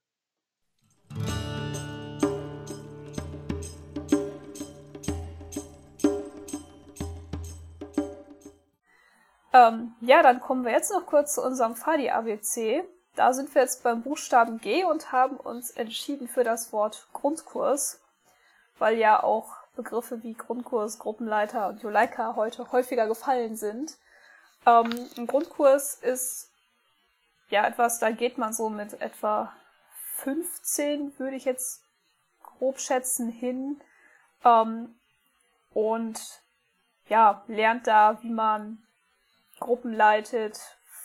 Ähm, ja, dann kommen wir jetzt noch kurz zu unserem Fadi-ABC. Da sind wir jetzt beim Buchstaben G und haben uns entschieden für das Wort Grundkurs, weil ja auch Begriffe wie Grundkurs, Gruppenleiter und Juleika heute häufiger gefallen sind. Ähm, ein Grundkurs ist ja etwas, da geht man so mit etwa 15, würde ich jetzt grob schätzen, hin ähm, und ja, lernt da, wie man Gruppen leitet,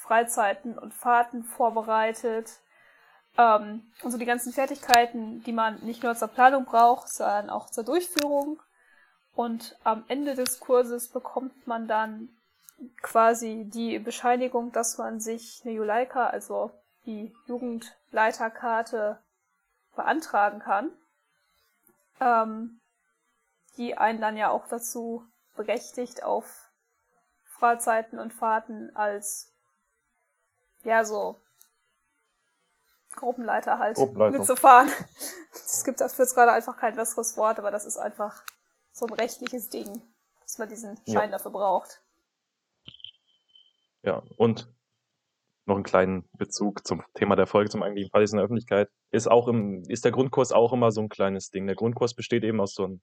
Freizeiten und Fahrten vorbereitet. Ähm, und so die ganzen Fertigkeiten, die man nicht nur zur Planung braucht, sondern auch zur Durchführung. Und am Ende des Kurses bekommt man dann quasi die Bescheinigung, dass man sich eine Juleika, also die Jugendleiterkarte, beantragen kann. Ähm, die einen dann ja auch dazu berechtigt, auf Fahrzeiten und Fahrten als ja, so Gruppenleiter halt mitzufahren. Es gibt dafür jetzt gerade einfach kein besseres Wort, aber das ist einfach so ein rechtliches Ding, dass man diesen Schein ja. dafür braucht. Ja, und noch einen kleinen Bezug zum Thema der Folge, zum eigentlichen Fall in der Öffentlichkeit. Ist auch im, ist der Grundkurs auch immer so ein kleines Ding. Der Grundkurs besteht eben aus so einem,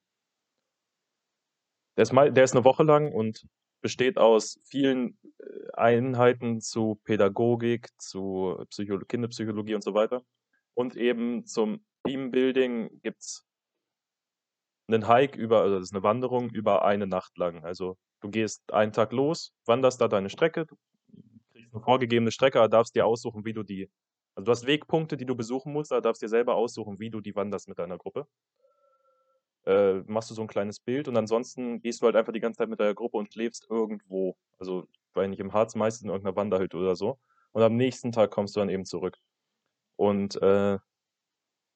der ist mal, der ist eine Woche lang und besteht aus vielen äh, Einheiten zu Pädagogik, zu Psycho Kinderpsychologie und so weiter. Und eben zum Teambuilding gibt es einen Hike über, also das ist eine Wanderung über eine Nacht lang. Also du gehst einen Tag los, wanderst da deine Strecke, kriegst eine vorgegebene Strecke, aber darfst dir aussuchen, wie du die, also du hast Wegpunkte, die du besuchen musst, aber darfst dir selber aussuchen, wie du die wanderst mit deiner Gruppe. Äh, machst du so ein kleines Bild und ansonsten gehst du halt einfach die ganze Zeit mit deiner Gruppe und schläfst irgendwo. Also, weil nicht im Harz, meistens in irgendeiner Wanderhütte oder so. Und am nächsten Tag kommst du dann eben zurück. Und äh,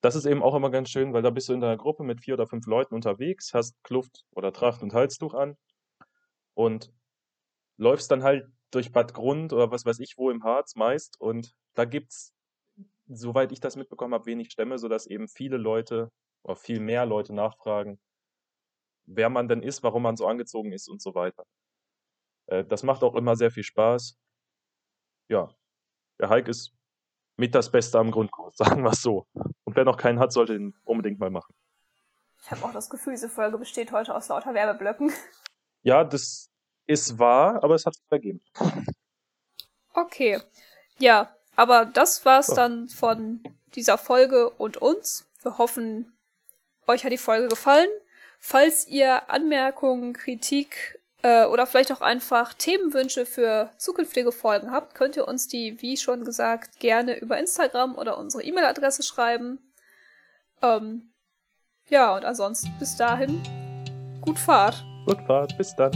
das ist eben auch immer ganz schön, weil da bist du in deiner Gruppe mit vier oder fünf Leuten unterwegs, hast Kluft oder Tracht und Halstuch an und läufst dann halt durch Bad Grund oder was weiß ich wo im Harz meist und da gibt's, soweit ich das mitbekommen habe, wenig Stämme, sodass eben viele Leute oder viel mehr Leute nachfragen, wer man denn ist, warum man so angezogen ist und so weiter. Äh, das macht auch immer sehr viel Spaß. Ja, der Hike ist mit das Beste am Grundkurs, sagen wir es so. Und wer noch keinen hat, sollte ihn unbedingt mal machen. Ich habe auch das Gefühl, diese Folge besteht heute aus lauter Werbeblöcken. Ja, das ist wahr, aber es hat sich vergeben. Okay. Ja, aber das war's so. dann von dieser Folge und uns. Wir hoffen, euch hat die Folge gefallen. Falls ihr Anmerkungen, Kritik äh, oder vielleicht auch einfach Themenwünsche für zukünftige Folgen habt, könnt ihr uns die, wie schon gesagt, gerne über Instagram oder unsere E-Mail-Adresse schreiben. Ähm, ja, und ansonsten bis dahin, gut Fahrt. Gut Fahrt, bis dann.